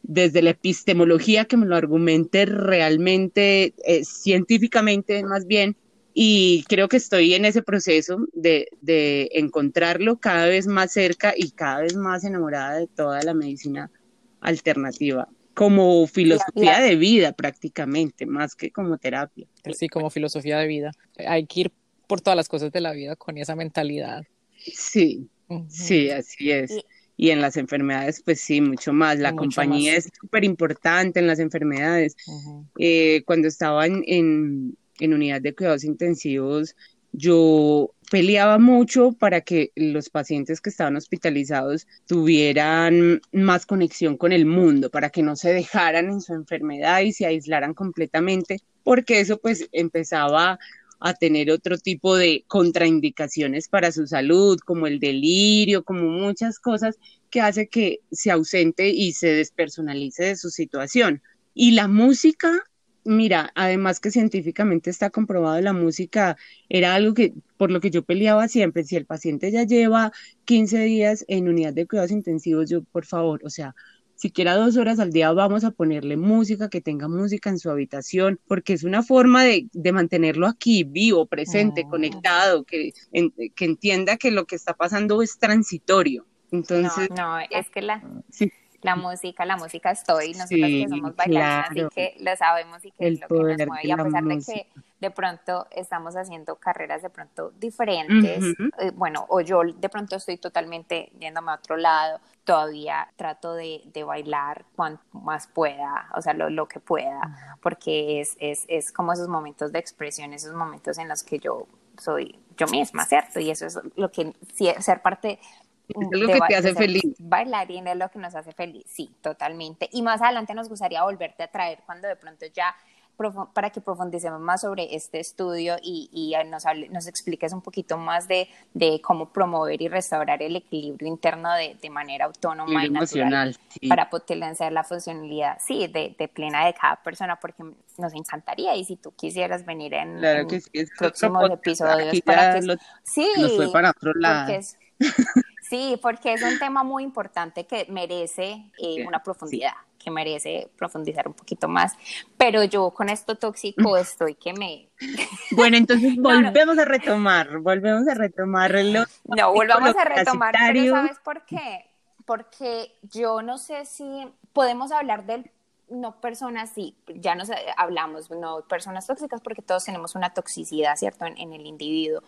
desde la epistemología que me lo argumente realmente eh, científicamente más bien y creo que estoy en ese proceso de, de, encontrarlo cada vez más cerca y cada vez más enamorada de toda la medicina alternativa como filosofía de vida prácticamente, más que como terapia. Sí, como filosofía de vida. Hay que ir por todas las cosas de la vida con esa mentalidad. Sí, sí, así es. Y, en las enfermedades, pues sí, mucho más. La compañía es súper importante en las enfermedades. Eh, cuando estaba en, en unidad de cuidados intensivos, yo peleaba mucho para que los pacientes que estaban hospitalizados tuvieran más conexión con el mundo, para que no se dejaran en su enfermedad y se aislaran completamente, porque eso pues empezaba a tener otro tipo de contraindicaciones para su salud, como el delirio, como muchas cosas que hace que se ausente y se despersonalice de su situación. Y la música mira, además que científicamente está comprobado, la música era algo que, por lo que yo peleaba siempre, si el paciente ya lleva 15 días en unidad de cuidados intensivos, yo, por favor, o sea, siquiera dos horas al día vamos a ponerle música, que tenga música en su habitación, porque es una forma de, mantenerlo aquí, vivo, presente, conectado, que, que entienda que lo que está pasando es transitorio. Entonces, no, no es que la, sí la música, la música estoy, nosotros que somos bailarinas, así que lo sabemos y que es lo que nos mueve. Y a pesar de que de pronto estamos haciendo carreras de pronto diferentes, eh, bueno, o yo de pronto estoy totalmente yéndome a otro lado, todavía trato de, de bailar cuanto más pueda, o sea, lo, lo que pueda, porque es, es, es como esos momentos de expresión, esos momentos en los que yo soy yo misma, ¿cierto? Y eso es lo que ser parte es lo que te hace feliz. Bailarín es lo que nos hace feliz, sí, totalmente. Y más adelante nos gustaría volverte a traer cuando de pronto ya para que profundicemos más sobre este estudio y, y nos, nos expliques un poquito más de, de, cómo promover y restaurar el equilibrio interno de, de manera autónoma y, natural para potenciar la funcionalidad, sí, de, de, plena de cada persona, porque nos encantaría y si tú quisieras venir en, próximos episodios para que... sí, fue para otro lado. Sí, porque es un tema muy importante que merece eh, una profundidad, que merece profundizar un poquito más. Pero yo con esto tóxico estoy que me... Bueno, entonces volvemos a retomar, volvemos a retomar No, volvamos a retomar, pero ¿sabes por qué? Porque yo no sé si podemos hablar del no personas, sí, ya nos hablamos, no personas tóxicas, porque todos tenemos una toxicidad, ¿cierto?, en, en el individuo.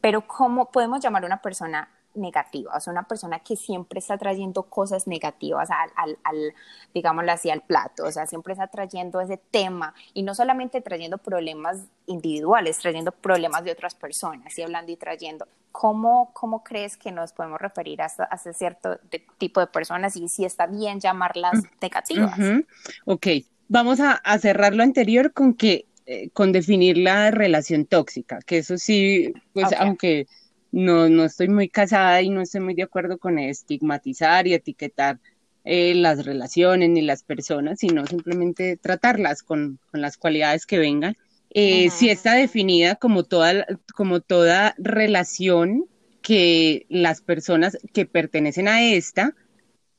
Pero ¿cómo podemos llamar a una persona negativa, o sea, una persona que siempre está trayendo cosas negativas al, al, al, digámoslo así, al plato, o sea, siempre está trayendo ese tema y no solamente trayendo problemas individuales, trayendo problemas de otras personas y hablando y trayendo. ¿Cómo, cómo crees que nos podemos referir a, ese cierto tipo de personas y si está bien llamarlas mm, negativas? Ok, vamos a, cerrar lo anterior con que eh, con definir la relación tóxica, que eso sí, pues aunque no, no estoy muy casada y no estoy muy de acuerdo con estigmatizar y etiquetar eh, las relaciones ni las personas, sino simplemente tratarlas con, las cualidades que vengan. Eh, Si está definida como toda, como toda relación que las personas que pertenecen a esta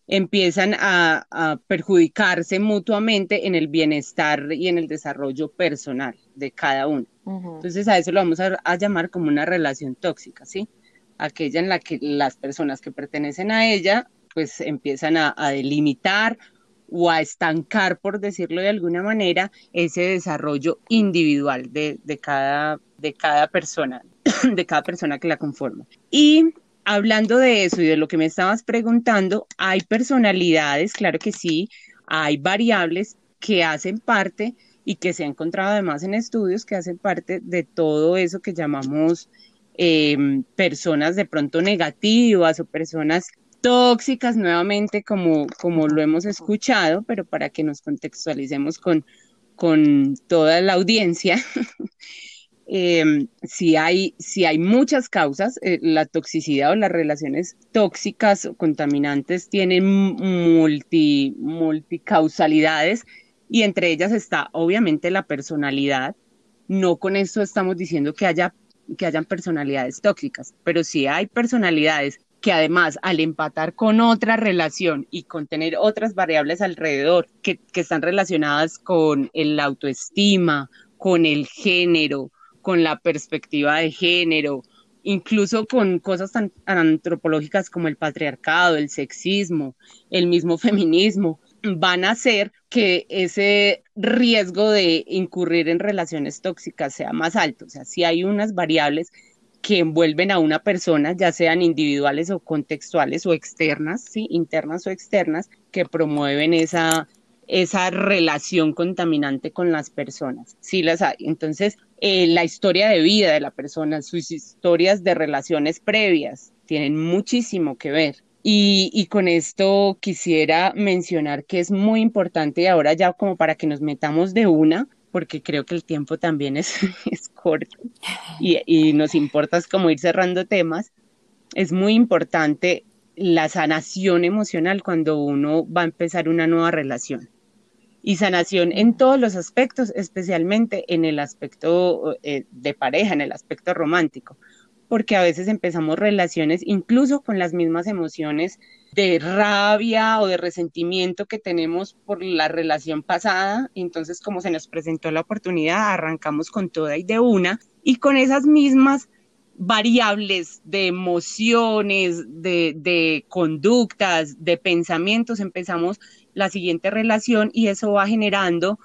empiezan a, perjudicarse mutuamente en el bienestar y en el desarrollo personal de cada uno. Entonces a eso lo vamos a, llamar como una relación tóxica, ¿sí? Aquella en la que las personas que pertenecen a ella pues empiezan a, delimitar o a estancar, por decirlo de alguna manera, ese desarrollo individual de, cada, de cada persona, de cada persona que la conforma. Y hablando de eso y de lo que me estabas preguntando, hay personalidades, claro que sí, hay variables que hacen parte y que se ha encontrado además en estudios que hacen parte de todo eso que llamamos em, personas de pronto negativas o personas tóxicas nuevamente como, como lo hemos escuchado, pero para que nos contextualicemos con, con toda la audiencia. eh, si, hay, si hay muchas causas, eh, la toxicidad o las relaciones tóxicas o contaminantes tienen multi, multicausalidades y entre ellas está obviamente la personalidad. No con esto estamos diciendo que haya que hayan personalidades tóxicas, pero si hay personalidades que además al empatar con otra relación y con tener otras variables alrededor que, que están relacionadas con el autoestima, con el género, con la perspectiva de género, incluso con cosas tan antropológicas como el patriarcado, el sexismo, el mismo feminismo, van a hacer que ese riesgo de incurrir en relaciones tóxicas sea más alto. O sea, si hay unas variables que envuelven a una persona, ya sean individuales o contextuales o externas, ¿sí? internas o externas, que promueven esa, esa relación contaminante con las personas. Sí las hay. Entonces, eh, la historia de vida de la persona, sus historias de relaciones previas, tienen muchísimo que ver. Y, con esto quisiera mencionar que es muy importante y ahora ya como para que nos metamos de una, porque creo que el tiempo también es, es corto y, y nos importa es como ir cerrando temas, es muy importante la sanación emocional cuando uno va a empezar una nueva relación. Y sanación en todos los aspectos, especialmente en el aspecto eh, de pareja, en el aspecto romántico porque a veces empezamos relaciones incluso con las mismas emociones de rabia o de resentimiento que tenemos por la relación pasada. Entonces, como se nos presentó la oportunidad, arrancamos con toda y de una y con esas mismas variables de emociones, de, de conductas, de pensamientos, empezamos la siguiente relación y eso va generando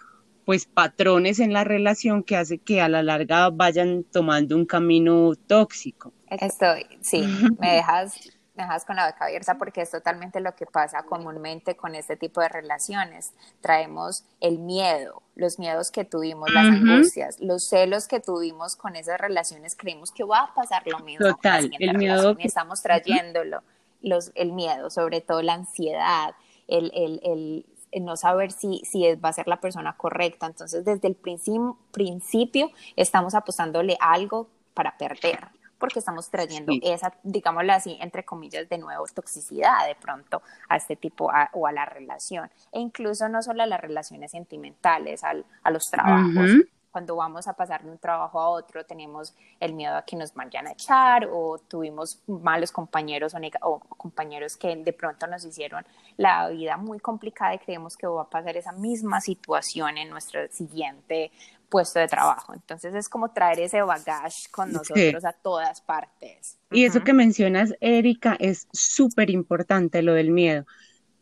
pues patrones en la relación que hace que a la larga vayan tomando un camino tóxico. Estoy, sí, me dejas, me dejas con la boca abierta porque es totalmente lo que pasa comúnmente con este tipo de relaciones. Traemos el miedo, los miedos que tuvimos, las angustias, los celos que tuvimos con esas relaciones, creemos que va a pasar lo mismo. Total, el miedo. Estamos trayéndolo, los, el miedo, sobre todo la ansiedad, el, el, el no saber si, si va a ser la persona correcta. Entonces, desde el principio estamos apostándole algo para perder, porque estamos trayendo esa, digámoslo así, entre comillas, de nuevo, toxicidad de pronto a este tipo o a la relación. E incluso no solo a las relaciones sentimentales, al, a los trabajos cuando vamos a pasar de un trabajo a otro tenemos el miedo a que nos vayan a echar o tuvimos malos compañeros o, compañeros que de pronto nos hicieron la vida muy complicada y creemos que va a pasar esa misma situación en nuestro siguiente puesto de trabajo. Entonces es como traer ese bagage con nosotros a todas partes. Y eso que mencionas, Erika, es súper importante, lo del miedo.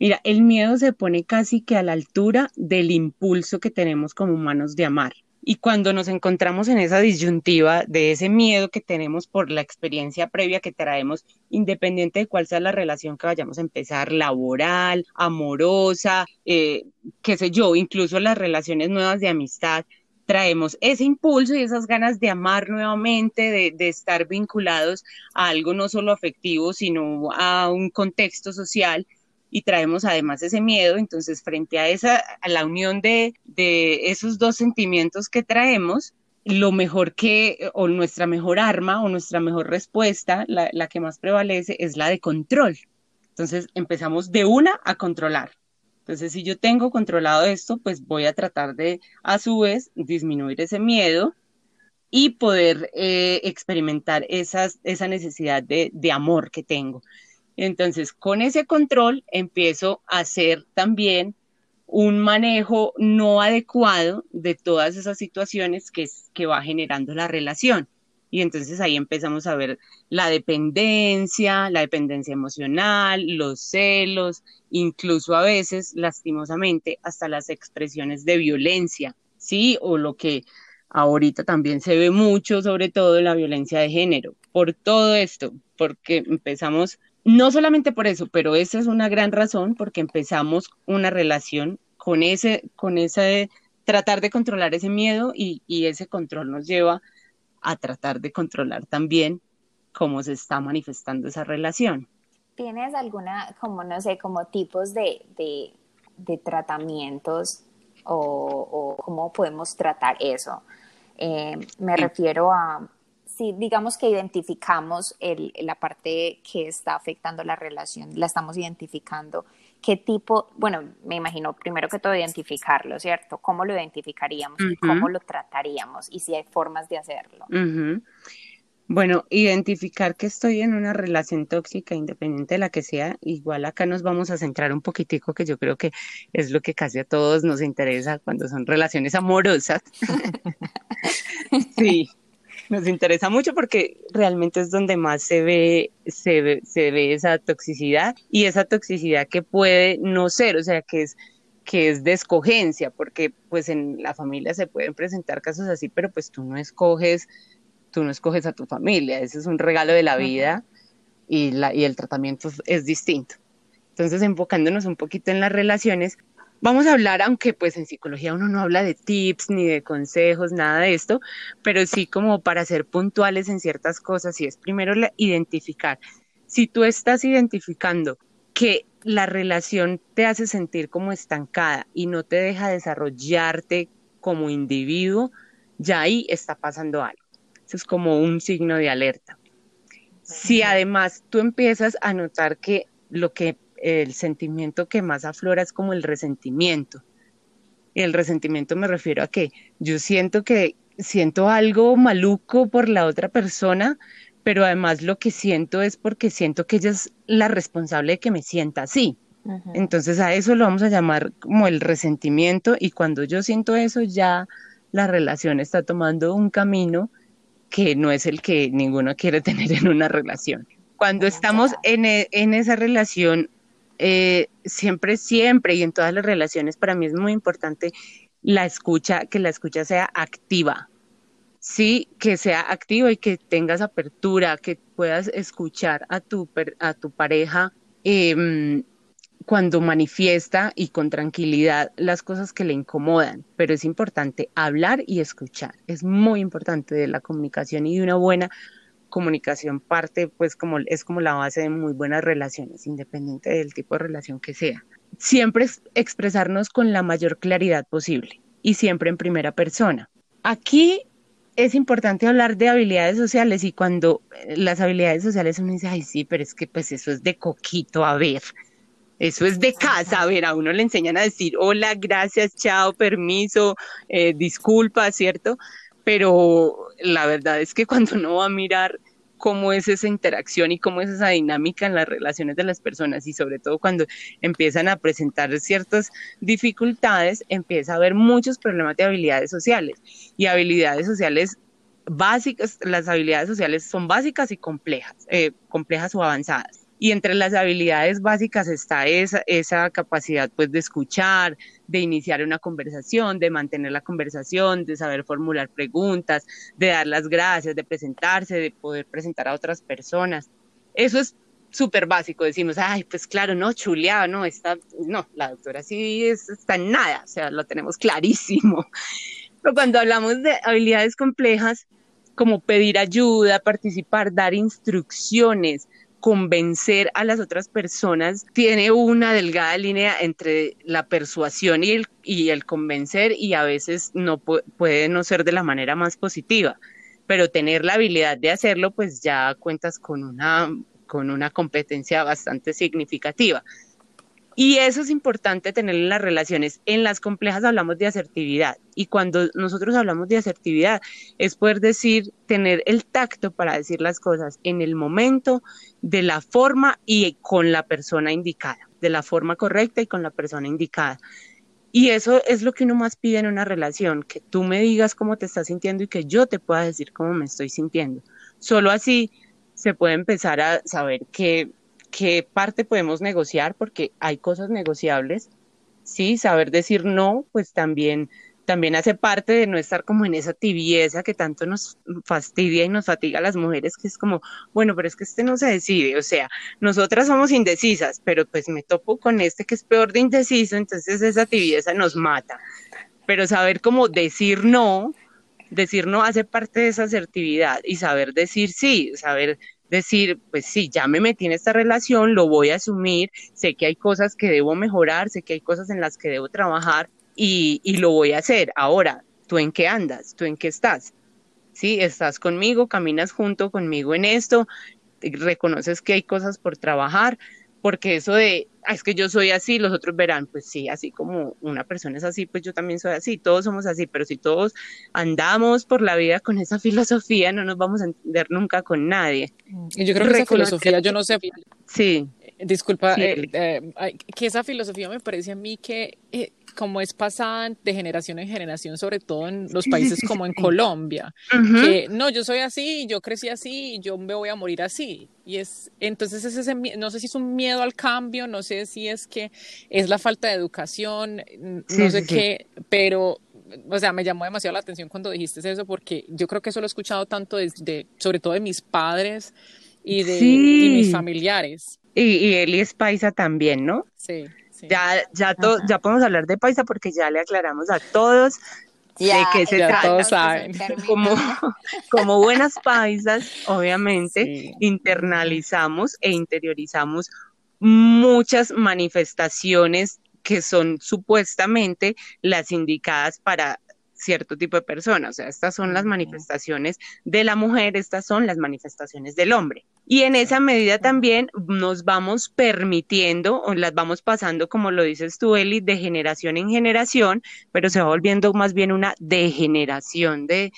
Mira, el miedo se pone casi que a la altura del impulso que tenemos como humanos de amar. Y cuando nos encontramos en esa disyuntiva de ese miedo que tenemos por la experiencia previa que traemos, independiente de cuál sea la relación que vayamos a empezar, laboral, amorosa, eh, qué sé yo, incluso las relaciones nuevas de amistad, traemos ese impulso y esas ganas de amar nuevamente, de, de, estar vinculados a algo no solo afectivo, sino a un contexto social y traemos además ese miedo, entonces frente a esa, a la unión de, de esos dos sentimientos que traemos, lo mejor que, o nuestra mejor arma o nuestra mejor respuesta, la, la que más prevalece, es la de control. Entonces empezamos de una a controlar. Entonces, si yo tengo controlado esto, pues voy a tratar de, a su vez, disminuir ese miedo y poder eh, experimentar esas, esa necesidad de, de amor que tengo. Entonces, con ese control empiezo a hacer también un manejo no adecuado de todas esas situaciones que, que va generando la relación. Y entonces ahí empezamos a ver la dependencia, la dependencia emocional, los celos, incluso a veces, lastimosamente, hasta las expresiones de violencia, ¿sí? O lo que ahorita también se ve mucho, sobre todo la violencia de género. Por todo esto, porque empezamos, no solamente por eso, pero esa es una gran razón, porque empezamos una relación con ese, con ese tratar de controlar ese miedo y, y ese control nos lleva a tratar de controlar también cómo se está manifestando esa relación. ¿Tienes alguna, como no sé, como tipos de, de, tratamientos o, cómo podemos tratar eso? Eh, me refiero a, si digamos que identificamos el, la parte que está afectando la relación, la estamos identificando, ¿qué tipo, bueno, me imagino primero que todo identificarlo, ¿cierto? ¿Cómo lo identificaríamos? ¿Cómo lo trataríamos? Y si hay formas de hacerlo. Bueno, identificar que estoy en una relación tóxica, independiente de la que sea, igual acá nos vamos a centrar un poquitico, que yo creo que es lo que casi a todos nos interesa cuando son relaciones amorosas. sí, nos interesa mucho porque realmente es donde más se ve, se ve, se ve esa toxicidad y esa toxicidad que puede no ser, o sea, que es que es de escogencia, porque pues en la familia se pueden presentar casos así, pero pues tú no escoges, tú no escoges a tu familia, ese es un regalo de la vida y, la, y el tratamiento es distinto. Entonces, enfocándonos un poquito en las relaciones, Vamos a hablar, aunque pues en psicología uno no habla de tips ni de consejos, nada de esto, pero sí como para ser puntuales en ciertas cosas, y es primero identificar. Si tú estás identificando que la relación te hace sentir como estancada y no te deja desarrollarte como individuo, ya ahí está pasando algo. Eso es como un signo de alerta. Si además tú empiezas a notar que lo que el sentimiento que más aflora es como el resentimiento. El resentimiento me refiero a que yo siento que siento algo maluco por la otra persona, pero además lo que siento es porque siento que ella es la responsable de que me sienta así. Entonces a eso lo vamos a llamar como el resentimiento y cuando yo siento eso ya la relación está tomando un camino que no es el que ninguno quiere tener en una relación. Cuando estamos en, e, en esa relación eh, siempre, siempre y en todas las relaciones, para mí es muy importante la escucha, que la escucha sea activa. Sí, que sea activa y que tengas apertura, que puedas escuchar a tu, a tu pareja em, cuando manifiesta y con tranquilidad las cosas que le incomodan. Pero es importante hablar y escuchar. Es muy importante de la comunicación y de una buena comunicación parte, pues como es como la base de muy buenas relaciones, independiente del tipo de relación que sea. Siempre expresarnos con la mayor claridad posible y siempre en primera persona. Aquí es importante hablar de habilidades sociales y cuando eh, las habilidades sociales uno dice, ay sí, pero es que pues eso es de coquito, a ver, eso es de casa, a ver, a uno le enseñan a decir hola, gracias, chao, permiso, eh, disculpa, ¿cierto? pero la verdad es que cuando uno va a mirar cómo es esa interacción y cómo es esa dinámica en las relaciones de las personas y sobre todo cuando empiezan a presentar ciertas dificultades, empieza a haber muchos problemas de habilidades sociales y habilidades sociales básicas, las habilidades sociales son básicas y complejas, eh, complejas o avanzadas. Y entre las habilidades básicas está esa, esa capacidad pues de escuchar, de iniciar una conversación, de mantener la conversación, de saber formular preguntas, de dar las gracias, de presentarse, de poder presentar a otras personas. Eso es súper básico. Decimos, ay, pues claro, no, chuleado, no, está, no, la doctora sí está en nada, o sea, lo tenemos clarísimo. Pero cuando hablamos de habilidades complejas, como pedir ayuda, participar, dar instrucciones, convencer a las otras personas tiene una delgada línea entre la persuasión y el, y el convencer y a veces no puede no ser de la manera más positiva, pero tener la habilidad de hacerlo pues ya cuentas con una, con una competencia bastante significativa. Y eso es importante tener en las relaciones. En las complejas hablamos de asertividad y cuando nosotros hablamos de asertividad es poder decir, tener el tacto para decir las cosas en el momento, de la forma y con la persona indicada, de la forma correcta y con la persona indicada. Y eso es lo que uno más pide en una relación, que tú me digas cómo te estás sintiendo y que yo te pueda decir cómo me estoy sintiendo. Solo así se puede empezar a saber qué, qué parte podemos negociar, porque hay cosas negociables, sí, saber decir no, pues también también hace parte de no estar como en esa tibieza que tanto nos fastidia y nos fatiga a las mujeres, que es como, bueno, pero es que este no se decide, o sea, nosotras somos indecisas, pero pues me topo con este que es peor de indeciso, entonces esa tibieza nos mata. Pero saber cómo decir no, decir no hace parte de esa asertividad y saber decir sí, saber decir, pues sí, ya me metí en esta relación, lo voy a asumir, sé que hay cosas que debo mejorar, sé que hay cosas en las que debo trabajar, y, lo voy a hacer. Ahora, ¿tú en qué andas? ¿Tú en qué estás? ¿Sí? ¿Estás conmigo? ¿Caminas junto conmigo en esto? ¿Reconoces que hay cosas por trabajar? Porque eso de, ah, es que yo soy así, los otros verán, pues sí, así como una persona es así, pues yo también soy así, todos somos así, pero si todos andamos por la vida con esa filosofía, no nos vamos a entender nunca con nadie. Y yo creo que esa filosofía, yo no sé. Sí. Disculpa, eh, eh, que esa filosofía me parece a mí que eh, como es pasada de generación en generación, sobre todo en los países como en Colombia, que no, yo soy así, yo crecí así, yo me voy a morir así. Y es, entonces es ese, no sé si es un miedo al cambio, no sé si es que es la falta de educación, no sé qué, pero o sea, me llamó demasiado la atención cuando dijiste eso, porque yo creo que eso lo he escuchado tanto de, sobre todo de mis padres y de mis familiares. Y, y Eli es paisa también, ¿no? Sí. Ya, ya, ya podemos hablar de paisa porque ya le aclaramos a todos de qué se trata. Todos saben. Como, como buenas paisas, obviamente, internalizamos e interiorizamos muchas manifestaciones que son supuestamente las indicadas para cierto tipo de personas. O sea, estas son las manifestaciones de la mujer, estas son las manifestaciones del hombre. Y en esa medida también nos vamos permitiendo o las vamos pasando, como lo dices tú, Eli, de generación en generación, pero se va volviendo más bien una degeneración de,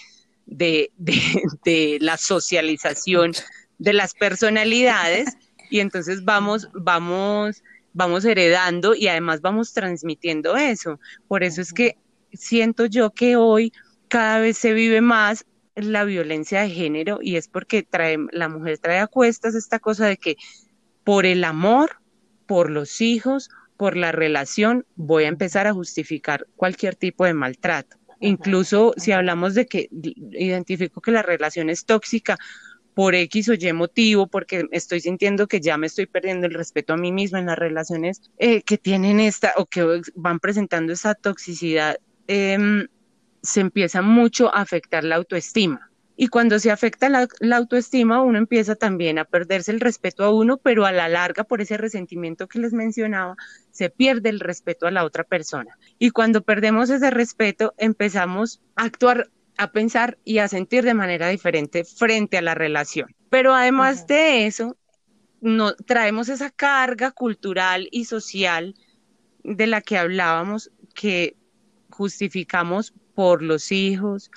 de, de, la socialización de las personalidades. Y entonces vamos, vamos, vamos heredando y además vamos transmitiendo eso. Por eso es que siento yo que hoy cada vez se vive más la violencia de género y es porque trae, la mujer trae a cuestas esta cosa de que por el amor, por los hijos, por la relación, voy a empezar a justificar cualquier tipo de maltrato. Incluso si hablamos de que identifico que la relación es tóxica por X o Y motivo, porque estoy sintiendo que ya me estoy perdiendo el respeto a mí misma en las relaciones eh, que tienen esta o que van presentando esa toxicidad Em, se empieza mucho a afectar la autoestima. Y cuando se afecta la, autoestima, uno empieza también a perderse el respeto a uno, pero a la larga, por ese resentimiento que les mencionaba, se pierde el respeto a la otra persona. Y cuando perdemos ese respeto, empezamos a actuar, a pensar y a sentir de manera diferente frente a la relación. Pero además de eso, no, traemos esa carga cultural y social de la que hablábamos, que justificamos por los hijos,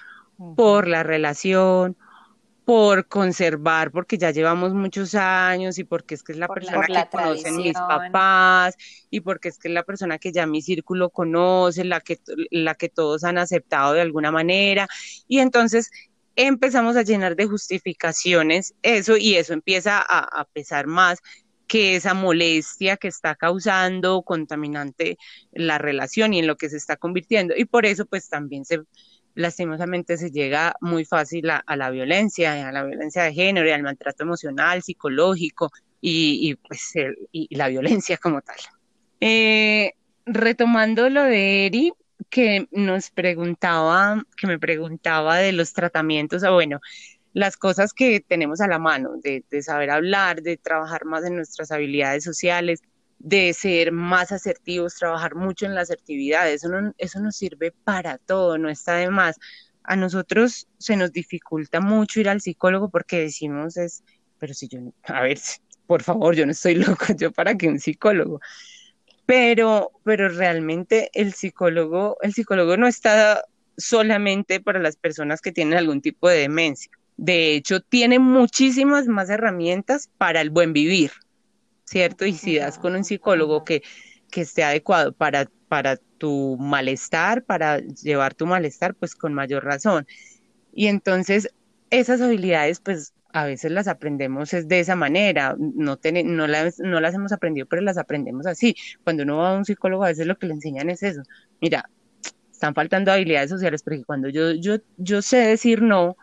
por la relación, por conservar, porque ya llevamos muchos años y porque es que es la persona que conocen mis papás y porque es que es la persona que ya mi círculo conoce, la que, la que todos han aceptado de alguna manera. Y entonces empezamos a llenar de justificaciones eso y eso empieza a, a pesar más que esa molestia que está causando contaminante la relación y en lo que se está convirtiendo. Y por eso, pues también se lastimosamente se llega muy fácil a, la violencia, a la violencia de género y al maltrato emocional, psicológico y, pues y la violencia como tal. Eh, retomando lo de Eri, que nos preguntaba, que me preguntaba de los tratamientos, o bueno, las cosas que tenemos a la mano, de, saber hablar, de trabajar más en nuestras habilidades sociales, de ser más asertivos, trabajar mucho en la asertividad, eso, eso nos sirve para todo, no está de más. A nosotros se nos dificulta mucho ir al psicólogo porque decimos es, pero si yo, a ver, por favor, yo no estoy loco, yo para que un psicólogo. Pero, pero realmente el psicólogo, el psicólogo no está solamente para las personas que tienen algún tipo de demencia. De hecho, tiene muchísimas más herramientas para el buen vivir, ¿cierto? Y si das con un psicólogo que, que esté adecuado para, para tu malestar, para llevar tu malestar, pues con mayor razón. Y entonces esas habilidades, pues a veces las aprendemos de esa manera, no, no, las, no las hemos aprendido, pero las aprendemos así. Cuando uno va a un psicólogo, a veces lo que le enseñan es eso. Mira, están faltando habilidades sociales, porque cuando yo, yo, yo sé decir no,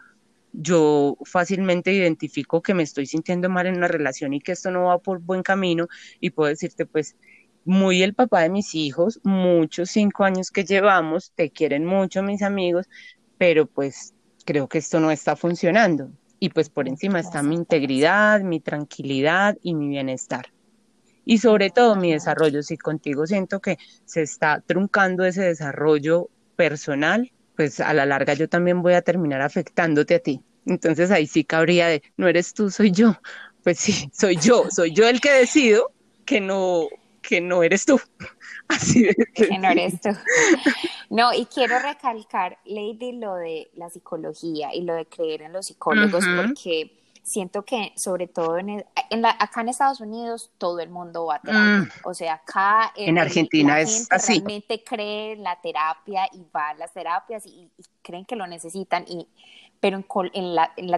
yo fácilmente identifico que me estoy sintiendo mal en una relación y que esto no va por buen camino y puedo decirte, pues, muy el papá de mis hijos, muchos cinco años que llevamos, te quieren mucho mis amigos, pero pues creo que esto no está funcionando. Y pues por encima está mi integridad, mi tranquilidad y mi bienestar. Y sobre todo mi desarrollo. Si contigo siento que se está truncando ese desarrollo personal, pues a la larga yo también voy a terminar afectándote a ti. Entonces ahí sí cabría de, no eres tú, soy yo. Pues sí, soy yo, soy yo el que decido que no, que no eres tú. Así de... Que no eres tú. No, y quiero recalcar, Lady, lo de la psicología y lo de creer en los psicólogos, porque siento que sobre todo en, en la, acá en Estados Unidos todo el mundo va a terapia. Mm. O sea, acá en, Argentina es así. Realmente cree en la terapia y va a las terapias y, creen que lo necesitan. Y, pero en, en, la, en,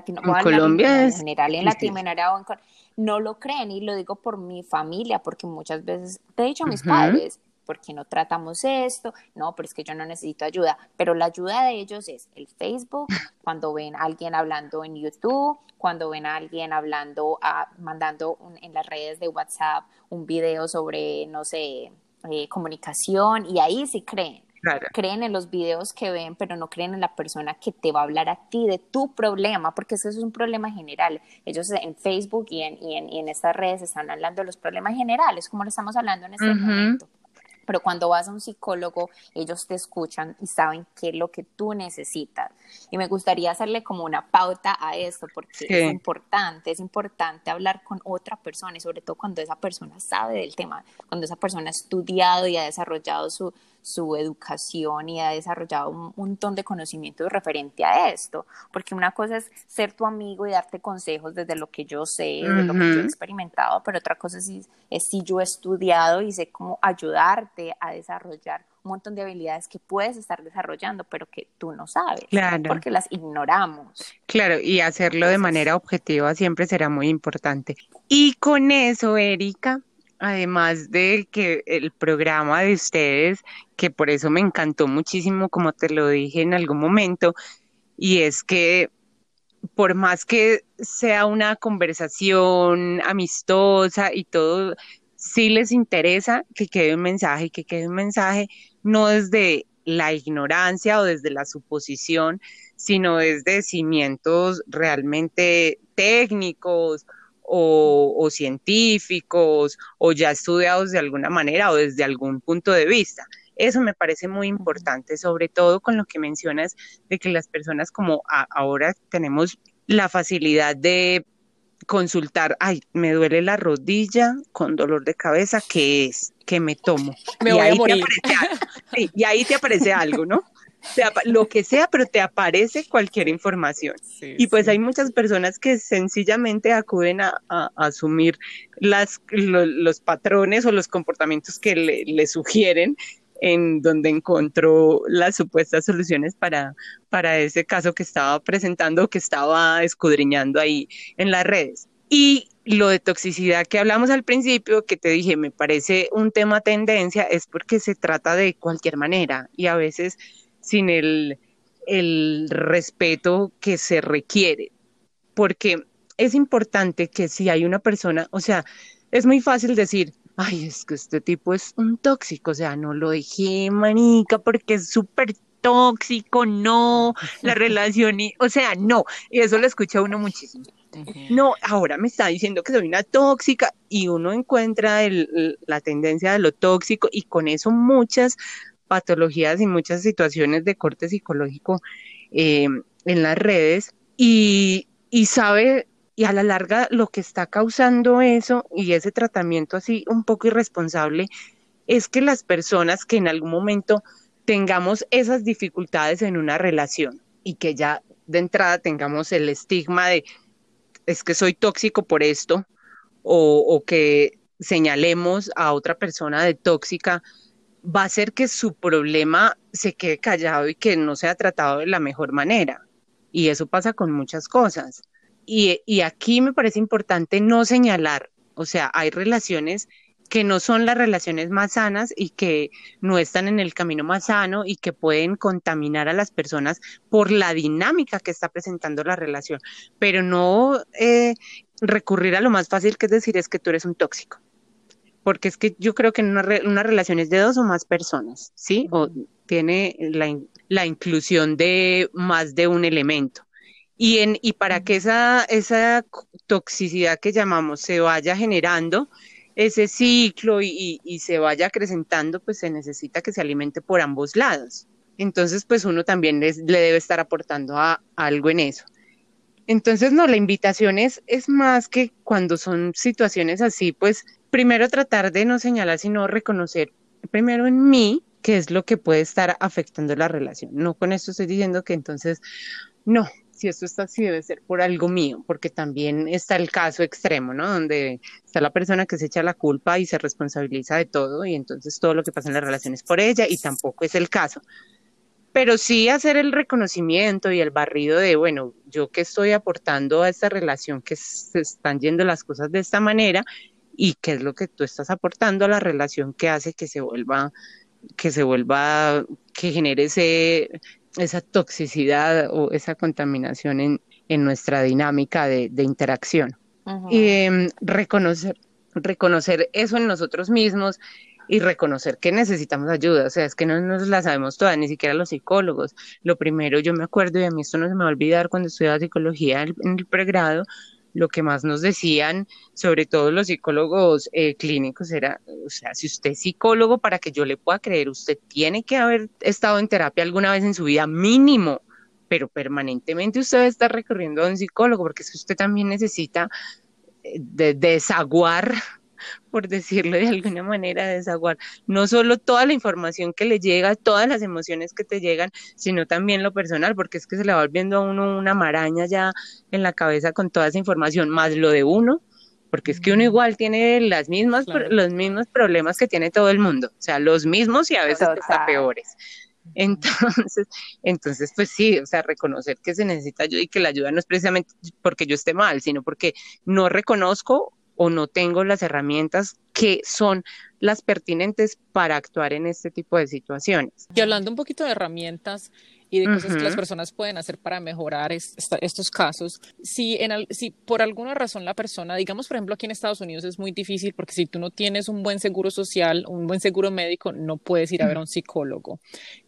Colombia en general, en Latinoamérica no lo creen y lo digo por mi familia, porque muchas veces, te he dicho a mis padres, ¿por qué no tratamos esto? No, pero es que yo no necesito ayuda. Pero la ayuda de ellos es el Facebook, cuando ven a alguien hablando en YouTube, cuando ven a alguien hablando, a, mandando en las redes de WhatsApp un video sobre, no sé, eh, comunicación, y ahí sí creen. Creen en los videos que ven, pero no creen en la persona que te va a hablar a ti de tu problema, porque eso es un problema general. Ellos en Facebook y en, y en, y en estas redes están hablando de los problemas generales, como lo estamos hablando en este momento. Pero cuando vas a un psicólogo, ellos te escuchan y saben qué es lo que tú necesitas. Y me gustaría hacerle como una pauta a esto, porque es importante, es importante hablar con otra persona y sobre todo cuando esa persona sabe del tema, cuando esa persona ha estudiado y ha desarrollado su, su educación y ha desarrollado un montón de conocimientos referente a esto, porque una cosa es ser tu amigo y darte consejos desde lo que yo sé, desde lo que yo he experimentado, pero otra cosa es, es si yo he estudiado y sé cómo ayudarte a desarrollar un montón de habilidades que puedes estar desarrollando, pero que tú no sabes, porque las ignoramos. Claro, y hacerlo de manera objetiva siempre será muy importante. Y con eso, Erika, además de que el programa de ustedes, que por eso me encantó muchísimo, como te lo dije en algún momento, y es que por más que sea una conversación amistosa y todo, sí les interesa que quede un mensaje, que quede un mensaje no desde la ignorancia o desde la suposición, sino desde cimientos realmente técnicos o, científicos o ya estudiados de alguna manera o desde algún punto de vista. Eso me parece muy importante, sobre todo con lo que mencionas de que las personas como ahora tenemos la facilidad de consultar, ay, me duele la rodilla con dolor de cabeza, ¿qué es? ¿Qué me tomo? Me voy a morir. y ahí te aparece algo, ¿no? lo que sea, pero te aparece cualquier información. y pues hay muchas personas que sencillamente acuden a, asumir las, los patrones o los comportamientos que le, sugieren en donde encontró las supuestas soluciones para, para ese caso que estaba presentando, que estaba escudriñando ahí en las redes. Y lo de toxicidad que hablamos al principio, que te dije, me parece un tema tendencia, es porque se trata de cualquier manera y a veces sin el, respeto que se requiere. Porque es importante que si hay una persona, o sea, es muy fácil decir, ay, es que este tipo es un tóxico, o sea, no lo dejé, manica, porque es súper tóxico, no, la relación, y, o sea, no, y eso lo escucha uno muchísimo. No, ahora me está diciendo que soy una tóxica y uno encuentra la tendencia de lo tóxico y con eso muchas patologías y muchas situaciones de corte psicológico eh, en las redes y, y sabe y a la larga lo que está causando eso y ese tratamiento así un poco irresponsable es que las personas que en algún momento tengamos esas dificultades en una relación y que ya de entrada tengamos el estigma de es que soy tóxico por esto o, o que señalemos a otra persona de tóxica va a hacer que su problema se quede callado y que no sea tratado de la mejor manera. Y eso pasa con muchas cosas. Y, y aquí me parece importante no señalar, o sea, hay relaciones que no son las relaciones más sanas y que no están en el camino más sano y que pueden contaminar a las personas por la dinámica que está presentando la relación, pero no eh, recurrir a lo más fácil que es decir es que tú eres un tóxico, porque es que yo creo que una, una relación es de dos o más personas, ¿sí? O tiene la, la inclusión de más de un elemento. Y, en, y para que esa, esa toxicidad que llamamos se vaya generando, ese ciclo y, se vaya acrecentando, pues se necesita que se alimente por ambos lados. Entonces, pues uno también le debe estar aportando a, algo en eso. Entonces, no, la invitación es, es más que cuando son situaciones así, pues primero tratar de no señalar, sino reconocer primero en mí qué es lo que puede estar afectando la relación. No con esto estoy diciendo que entonces, no, si esto está así, debe ser por algo mío, porque también está el caso extremo, ¿no? Donde está la persona que se echa la culpa y se responsabiliza de todo y entonces todo lo que pasa en la relación es por ella y tampoco es el caso. Pero sí hacer el reconocimiento y el barrido de, bueno, yo que estoy aportando a esta relación, que se están yendo las cosas de esta manera y qué es lo que tú estás aportando a la relación que hace que se vuelva que se vuelva, que genere ese, esa toxicidad o esa contaminación en, en nuestra dinámica de, de interacción. Y em, reconocer, reconocer eso en nosotros mismos y reconocer que necesitamos ayuda, o sea, es que no nos la sabemos todas, ni siquiera los psicólogos. Lo primero, yo me acuerdo, y a mí esto no se me va a olvidar cuando estudiaba psicología en el pregrado, lo que más nos decían, sobre todo los psicólogos eh, clínicos, era, o sea, si usted es psicólogo, para que yo le pueda creer, usted tiene que haber estado en terapia alguna vez en su vida, mínimo, pero permanentemente usted debe estar recurriendo a un psicólogo, porque es que usted también necesita eh, desaguar por decirlo de alguna manera, desaguar. No solo toda la información que le llega, todas las emociones que te llegan, sino también lo personal, porque es que se le va volviendo a uno una maraña ya en la cabeza con toda esa información, más lo de uno, porque es que uno igual tiene las mismas, los mismos problemas que tiene todo el mundo, o sea, los mismos y a veces hasta peores. Entonces, entonces, pues sí, o sea, reconocer que se necesita ayuda y que la ayuda no es precisamente porque yo esté mal, sino porque no reconozco o no tengo las herramientas que son las pertinentes para actuar en este tipo de situaciones. Y hablando un poquito de herramientas y de cosas que las personas pueden hacer para mejorar estos casos, si, en, si por alguna razón la persona, digamos por ejemplo aquí en Estados Unidos es muy difícil porque si tú no tienes un buen seguro social, un buen seguro médico, no puedes ir a ver a un psicólogo.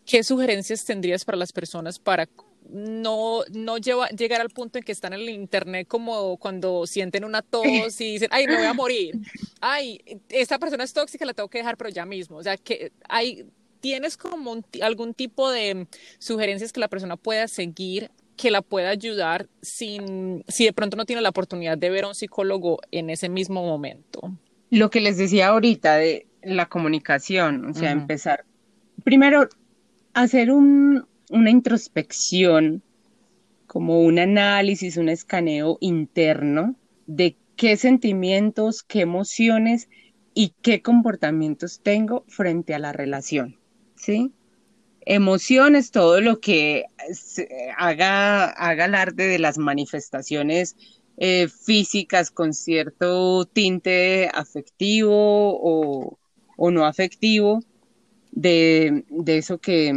¿Qué sugerencias tendrías para las personas para no, no lleva, llegar al punto en que están en el internet como cuando sienten una tos y dicen, ay, me voy a morir. Ay, esta persona es tóxica, la tengo que dejar, pero ya mismo. O sea, que hay, tienes como algún tipo de sugerencias que la persona pueda seguir que la pueda ayudar sin, si de pronto no tiene la oportunidad de ver a un psicólogo en ese mismo momento. Lo que les decía ahorita de la comunicación, o sea, empezar. Primero, hacer un, una introspección, como un análisis, un escaneo interno de qué sentimientos, qué emociones y qué comportamientos tengo frente a la relación, ¿sí? Emociones, todo lo que haga, haga alarde de las manifestaciones eh, físicas con cierto tinte afectivo o, no afectivo, de, de, eso que,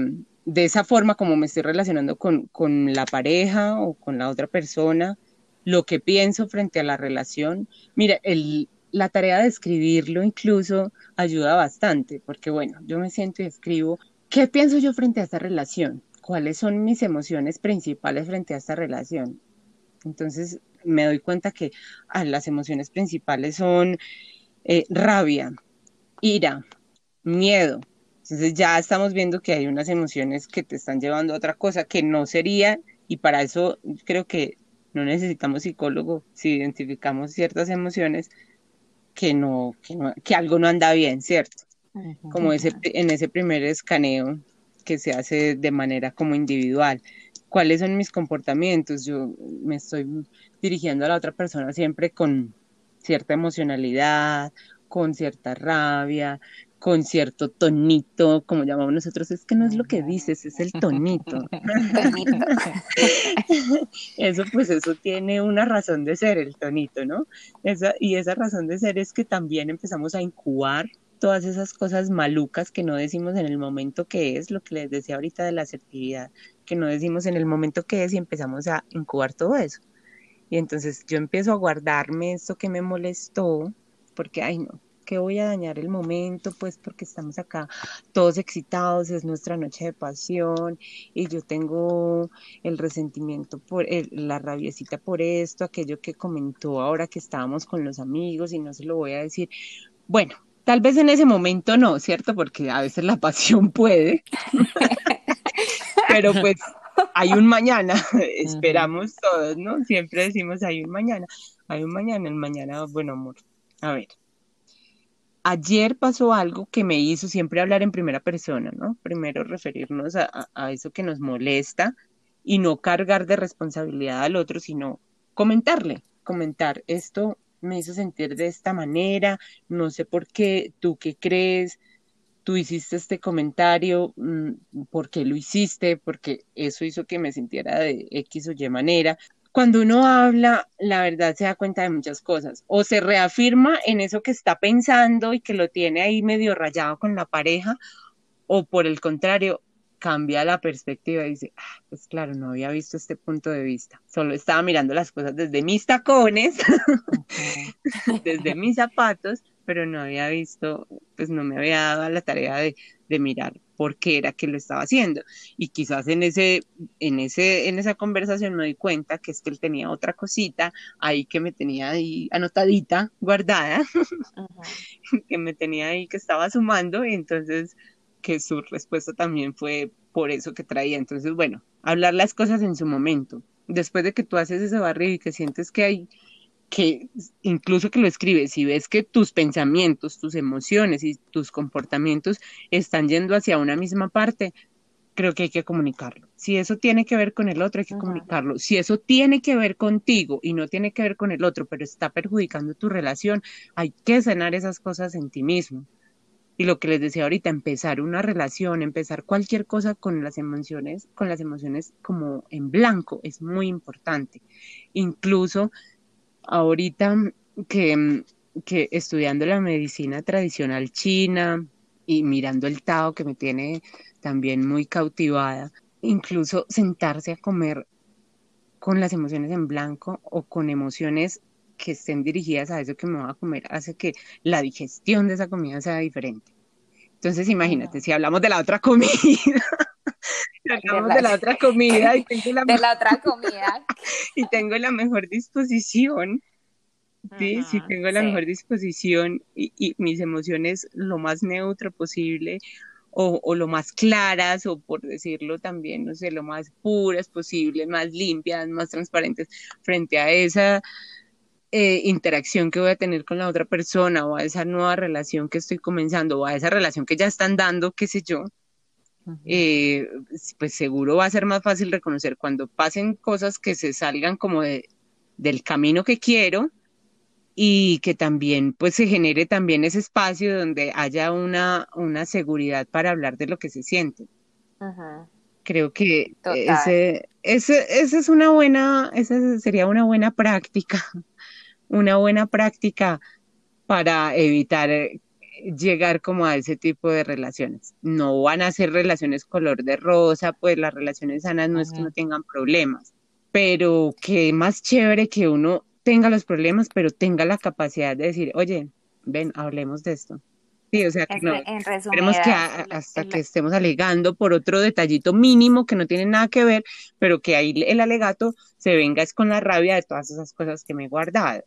de esa forma como me estoy relacionando con, la pareja o con la otra persona, lo que pienso frente a la relación. Mira, el, la tarea de escribirlo incluso ayuda bastante, porque bueno, yo me siento y escribo, ¿qué pienso yo frente a esta relación? ¿Cuáles son mis emociones principales frente a esta relación? Entonces me doy cuenta que ah, las emociones principales son eh, rabia, ira, miedo, entonces ya estamos viendo que hay unas emociones que te están llevando a otra cosa que no sería, y para eso creo que no necesitamos psicólogo si identificamos ciertas emociones que no, que, algo no anda bien, ¿cierto? Como ese, en ese primer escaneo que se hace de manera como individual. ¿Cuáles son mis comportamientos? Yo me estoy dirigiendo a la otra persona siempre con cierta emocionalidad con cierta rabia, con cierto tonito, como llamamos nosotros, es que no es lo que dices, es el tonito. eso pues eso tiene una razón de ser, el tonito, ¿no? Esa, y esa razón de ser es que también empezamos a incubar todas esas cosas malucas que no decimos en el momento que es, lo que les decía ahorita de la asertividad, que no decimos en el momento que es y empezamos a incubar todo eso. Y entonces yo empiezo a guardarme esto que me molestó, porque, ay no, que voy a dañar el momento, pues porque estamos acá todos excitados, es nuestra noche de pasión y yo tengo el resentimiento por la rabiecita por esto, aquello que comentó ahora que estábamos con los amigos y no se lo voy a decir. Bueno, tal vez en ese momento no, ¿cierto? Porque a veces la pasión puede. Pero pues hay un mañana, esperamos todos, ¿no? Siempre decimos hay un mañana, hay un mañana, el mañana, bueno, amor. A ver, ayer pasó algo que me hizo siempre hablar en primera persona, ¿no? Primero referirnos a, eso que nos molesta y no cargar de responsabilidad al otro, sino comentarle, comentar, esto me hizo sentir de esta manera, no sé por qué, tú qué crees, tú hiciste este comentario, mm, por qué lo hiciste, porque eso hizo que me sintiera de X o Y manera cuando uno habla, la verdad se da cuenta de muchas cosas. O se reafirma en eso que está pensando y que lo tiene ahí medio rayado con la pareja, o por el contrario, cambia la perspectiva y dice, ah, pues claro, no había visto este punto de vista. Solo estaba mirando las cosas desde mis tacones, desde mis zapatos, pero no había visto, pues no me había dado la tarea de, de mirar por qué era que lo estaba haciendo. Y quizás en ese, en ese, en esa conversación me di cuenta que es que él tenía otra cosita ahí que me tenía ahí anotadita, guardada, que me tenía ahí que estaba sumando, y entonces que su respuesta también fue por eso que traía. Entonces, bueno, hablar las cosas en su momento. Después de que tú haces ese barrio y que sientes que hay que incluso que lo escribes, si ves que tus pensamientos, tus emociones y tus comportamientos están yendo hacia una misma parte, creo que hay que comunicarlo. Si eso tiene que ver con el otro, hay que comunicarlo. Si eso tiene que ver contigo y no tiene que ver con el otro, pero está perjudicando tu relación, hay que sanar esas cosas en ti mismo. Y lo que les decía ahorita, empezar una relación, empezar cualquier cosa con las emociones, con las emociones como en blanco, es muy importante. Incluso ahorita que, que estudiando la medicina tradicional china y mirando el Tao que me tiene también muy cautivada, incluso sentarse a comer con las emociones en blanco o con emociones que estén dirigidas a eso que me voy a comer hace que la digestión de esa comida sea diferente. Entonces, imagínate, si hablamos de la otra comida, hablamos de la otra comida y tengo la, de la otra comida y tengo la mejor disposición. Sí, sí tengo la mejor disposición y, mis emociones lo más neutro posible o, o, lo más claras o por decirlo también, no sé, lo más puras posible, más limpias, más transparentes frente a esa eh, interacción que voy a tener con la otra persona o a esa nueva relación que estoy comenzando o a esa relación que ya están dando, qué sé yo, eh, pues seguro va a ser más fácil reconocer cuando pasen cosas que se salgan como de, del camino que quiero y que también pues se genere también ese espacio donde haya una, una seguridad para hablar de lo que se siente. Creo que ese, ese, ese, es una buena, esa sería una buena práctica, una buena práctica para evitar llegar como a ese tipo de relaciones. No van a ser relaciones color de rosa, pues las relaciones sanas no es que no tengan problemas, pero que más chévere que uno tenga los problemas, pero tenga la capacidad de decir, oye, ven, hablemos de esto. Sí, o sea, que no, esperemos que hasta que estemos alegando por otro detallito mínimo que no tiene nada que ver, pero que ahí el alegato se venga es con la rabia de todas esas cosas que me he guardado.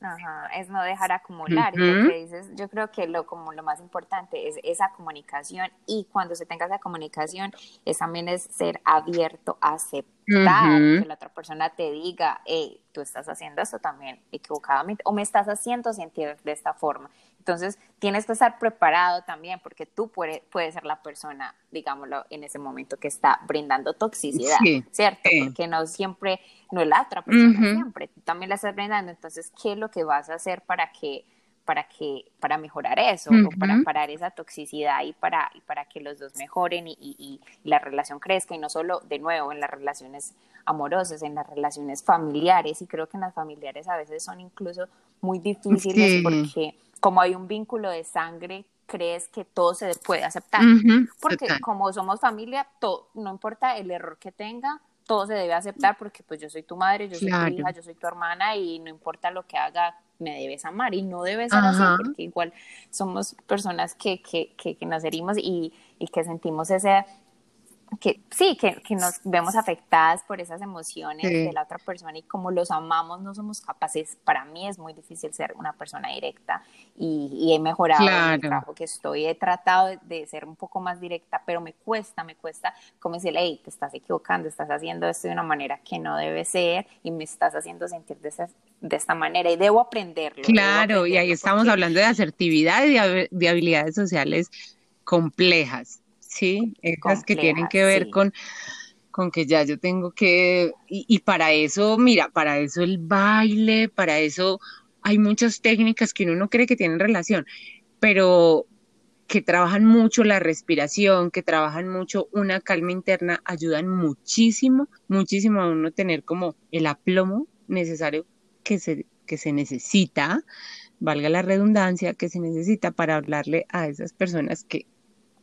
Ajá, es no dejar acumular. y lo que dices, yo creo que lo como lo más importante es esa comunicación y cuando se tenga esa comunicación es también es ser abierto a aceptar que la otra persona te diga, hey, tú estás haciendo esto también equivocadamente o me estás haciendo sentir de esta forma. Entonces, tienes que estar preparado también porque tú puedes ser la persona, digámoslo, en ese momento que está brindando toxicidad, ¿cierto? Porque no siempre, no es la otra persona siempre, tú también la estás brindando. Entonces, ¿qué es lo que vas a hacer para que para que para mejorar eso o para parar esa toxicidad y para para que los dos mejoren y, y, la relación crezca y no solo de nuevo en las relaciones amorosas en las relaciones familiares. Y creo que en las familiares a veces son incluso muy difíciles porque como hay un vínculo de sangre crees que todo se puede aceptar. Porque como somos familia todo, no importa el error que tenga todo se debe aceptar porque pues yo soy tu madre, yo soy tu hija, yo soy tu hermana y no importa lo que haga, me debes amar. Y no debe ser así porque igual somos personas que, que, que, que nos herimos y, y que sentimos ese que sí, que, que, nos vemos afectadas por esas emociones de la otra persona y como los amamos no somos capaces, para mí es muy difícil ser una persona directa y, he mejorado en el trabajo que estoy, he tratado de, ser un poco más directa, pero me cuesta, me cuesta como decirle, hey, te estás equivocando, estás haciendo esto de una manera que no debe ser y me estás haciendo sentir de, de esta manera y debo aprenderlo. Claro, y ahí estamos hablando de asertividad y de habilidades sociales complejas Sí, esas que tienen que ver con, con que ya yo tengo que, y, para eso, mira, para eso el baile, para eso hay muchas técnicas que uno no cree que tienen relación, pero que trabajan mucho la respiración, que trabajan mucho una calma interna, ayudan muchísimo, muchísimo a uno tener como el aplomo necesario que se, que se necesita, valga la redundancia, que se necesita para hablarle a esas personas que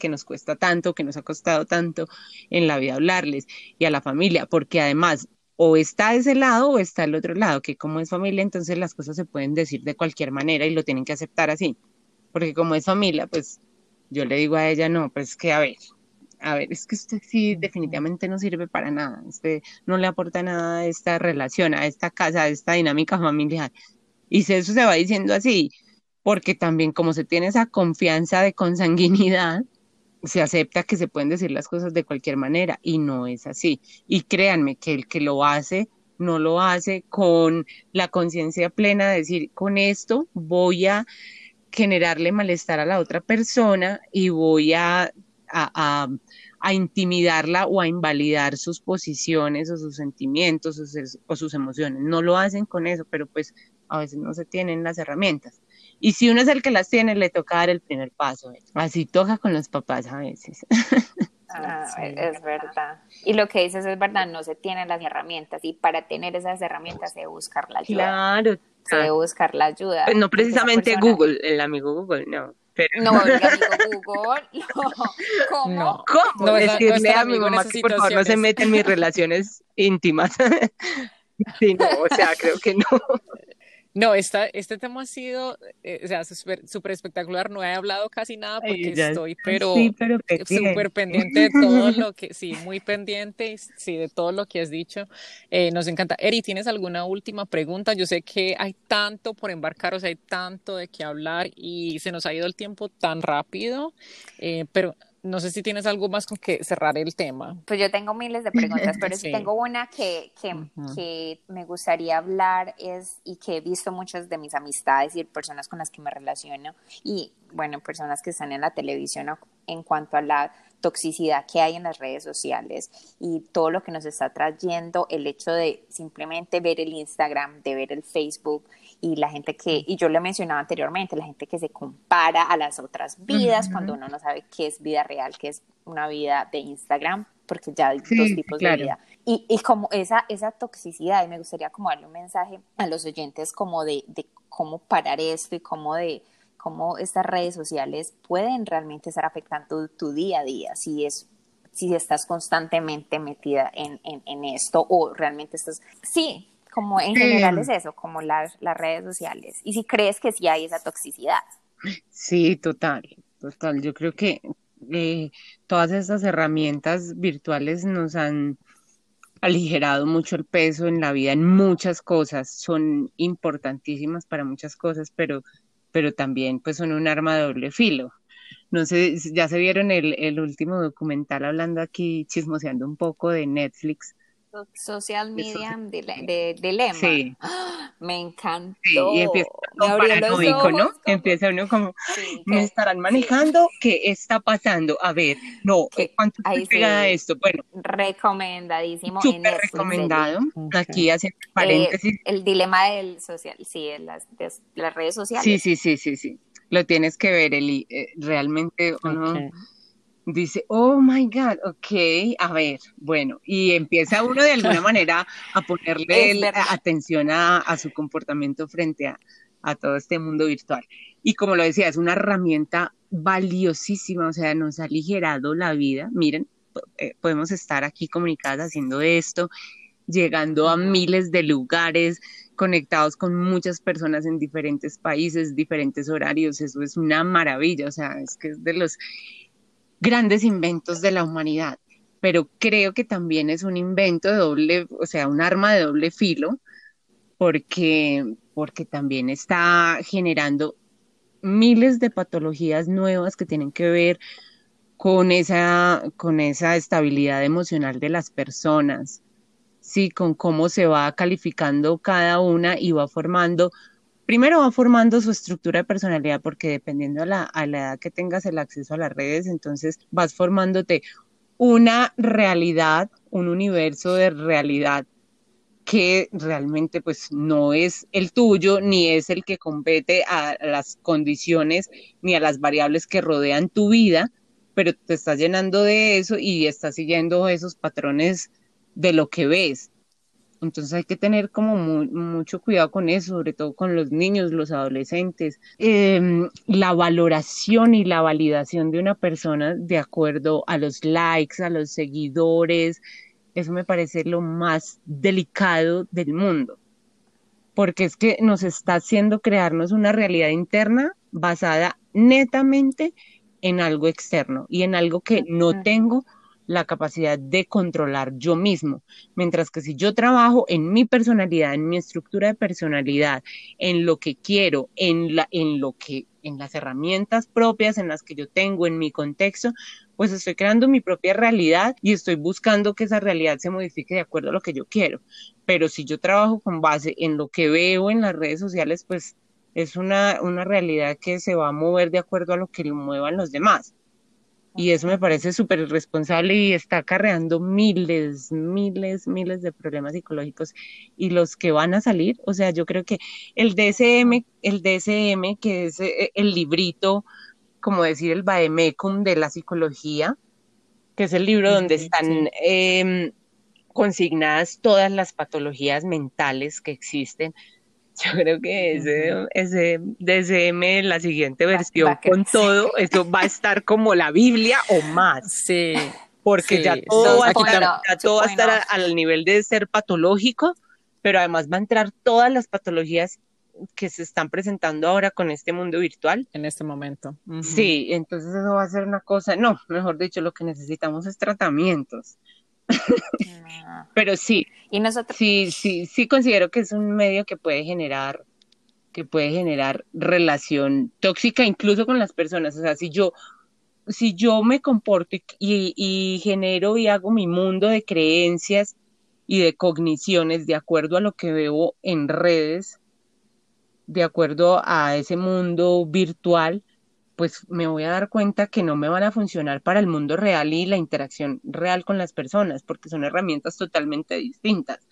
que nos cuesta tanto, que nos ha costado tanto en la vida hablarles y a la familia, porque además o está ese lado o está el otro lado, que como es familia, entonces las cosas se pueden decir de cualquier manera y lo tienen que aceptar así, porque como es familia, pues yo le digo a ella, no, pues que a ver, a ver, es que usted sí definitivamente no sirve para nada, usted no le aporta nada a esta relación, a esta casa, a esta dinámica familiar. Y eso se va diciendo así, porque también como se tiene esa confianza de consanguinidad, se acepta que se pueden decir las cosas de cualquier manera y no es así. Y créanme que el que lo hace no lo hace con la conciencia plena de decir, con esto voy a generarle malestar a la otra persona y voy a, a, a, intimidarla o a invalidar sus posiciones o sus sentimientos o sus, o sus emociones. No lo hacen con eso, pero pues a veces no se tienen las herramientas. Y si uno es el que las tiene, le toca dar el primer paso. Así toca con los papás a veces. Ah, es verdad. Y lo que dices es verdad, no se tienen las herramientas y para tener esas herramientas se debe buscar la ayuda. Claro. Se debe buscar la ayuda. Pues no precisamente Google, el amigo Google, no. No, el amigo Google, no. ¿Cómo? No, ¿Cómo? No, Decirle a mi mamá que por favor no se mete en mis relaciones íntimas. sí, no, o sea, creo que no. No, esta, este tema ha sido, eh, o sea, súper espectacular. No he hablado casi nada porque estoy, pero súper pendiente de todo lo que, sí, muy pendiente, sí, de todo lo que has dicho. Eh, nos encanta. Eri, ¿tienes alguna última pregunta? Yo sé que hay tanto por embarcar, o sea, hay tanto de qué hablar y se nos ha ido el tiempo tan rápido, eh, pero no sé si tienes algo más con que cerrar el tema. Pues yo tengo miles de preguntas, pero sí. tengo una que, que, que, me gustaría hablar es, y que he visto muchas de mis amistades y personas con las que me relaciono, y bueno, personas que están en la televisión en cuanto a la toxicidad que hay en las redes sociales y todo lo que nos está trayendo el hecho de simplemente ver el Instagram, de ver el Facebook y la gente que, y yo le mencionaba anteriormente, la gente que se compara a las otras vidas cuando uno no sabe qué es vida real, qué es una vida de Instagram, porque ya hay dos tipos de vida. Y, y, como esa, esa toxicidad, y me gustaría como darle un mensaje a los oyentes como de, de cómo parar esto y cómo de cómo estas redes sociales pueden realmente estar afectando tu día a día, si es si estás constantemente metida en, en, esto o realmente estás, sí, como en general es eso, como las, las redes sociales, y si crees que sí hay esa toxicidad. Sí, total, total, yo creo que eh, todas esas herramientas virtuales nos han aligerado mucho el peso en la vida en muchas cosas, son importantísimas para muchas cosas, pero pero también pues son un arma de doble filo. No sé, ya se vieron el, el último documental hablando aquí, chismoseando un poco de Netflix social media de, de, Sí. Me encantó. y empieza paranoico, ¿no? Empieza uno como, me estarán manejando, ¿qué está pasando? A ver, no, ¿cuánto se pega esto? Bueno. Recomendadísimo. Súper recomendado. Aquí hace paréntesis. el dilema del social, sí, en las, las redes sociales. Sí, sí, sí, sí, sí. Lo tienes que ver, Eli. Eh, realmente uno dice, oh my God, ok, a ver, bueno, y empieza uno de alguna manera a ponerle atención a, su comportamiento frente a, todo este mundo virtual. Y como lo decía, es una herramienta valiosísima, o sea, nos ha aligerado la vida. Miren, eh, podemos estar aquí comunicadas haciendo esto, llegando a miles de lugares, conectados con muchas personas en diferentes países, diferentes horarios, eso es una maravilla, o sea, es que es de los grandes inventos de la humanidad, pero creo que también es un invento de doble, o sea, un arma de doble filo, porque, porque también está generando miles de patologías nuevas que tienen que ver con esa, con esa estabilidad emocional de las personas, sí, con cómo se va calificando cada una y va formando primero va formando su estructura de personalidad porque dependiendo a la, a la edad que tengas el acceso a las redes, entonces vas formándote una realidad, un universo de realidad que realmente pues no es el tuyo ni es el que compete a las condiciones ni a las variables que rodean tu vida, pero te estás llenando de eso y estás siguiendo esos patrones de lo que ves. Entonces hay que tener como mucho cuidado con eso, sobre todo con los niños, los adolescentes. Em, la valoración y la validación de una persona de acuerdo a los likes, a los seguidores, eso me parece lo más delicado del mundo, porque es que nos está haciendo crearnos una realidad interna basada netamente en algo externo y en algo que no tengo la capacidad de controlar yo mismo. Mientras que si yo trabajo en mi personalidad, en mi estructura de personalidad, en lo que quiero, en, la, en lo que, en las herramientas propias en las que yo tengo, en mi contexto, pues estoy creando mi propia realidad y estoy buscando que esa realidad se modifique de acuerdo a lo que yo quiero. Pero si yo trabajo con base en lo que veo en las redes sociales, pues es una, una realidad que se va a mover de acuerdo a lo que lo muevan los demás. Y eso me parece súper irresponsable y está acarreando miles, miles, miles de problemas psicológicos. Y los que van a salir, o sea, yo creo que el DSM, el DSM, que es eh, el librito, como decir, el Bademecum de la psicología, que es el libro donde están em, consignadas todas las patologías mentales que existen, yo creo que ese, ese DSM, la siguiente versión con todo, eso va a estar como la Biblia o más. Sí. Porque ya todo, va, a estar, todo va a estar al nivel de ser patológico, pero además va a entrar todas las patologías que se están presentando ahora con este mundo virtual. En este momento. Sí, entonces eso va a ser una cosa, no, mejor dicho, lo que necesitamos es tratamientos. Ah. Pero sí, y nosotros sí, sí, sí considero que es un medio que puede generar, que puede generar relación tóxica incluso con las personas. O sea, si yo, si yo me comporto y, y genero y hago mi mundo de creencias y de cogniciones de acuerdo a lo que veo en redes, de acuerdo a ese mundo virtual, pues me voy a dar cuenta que no me van a funcionar para el mundo real y la interacción real con las personas, porque son herramientas totalmente distintas.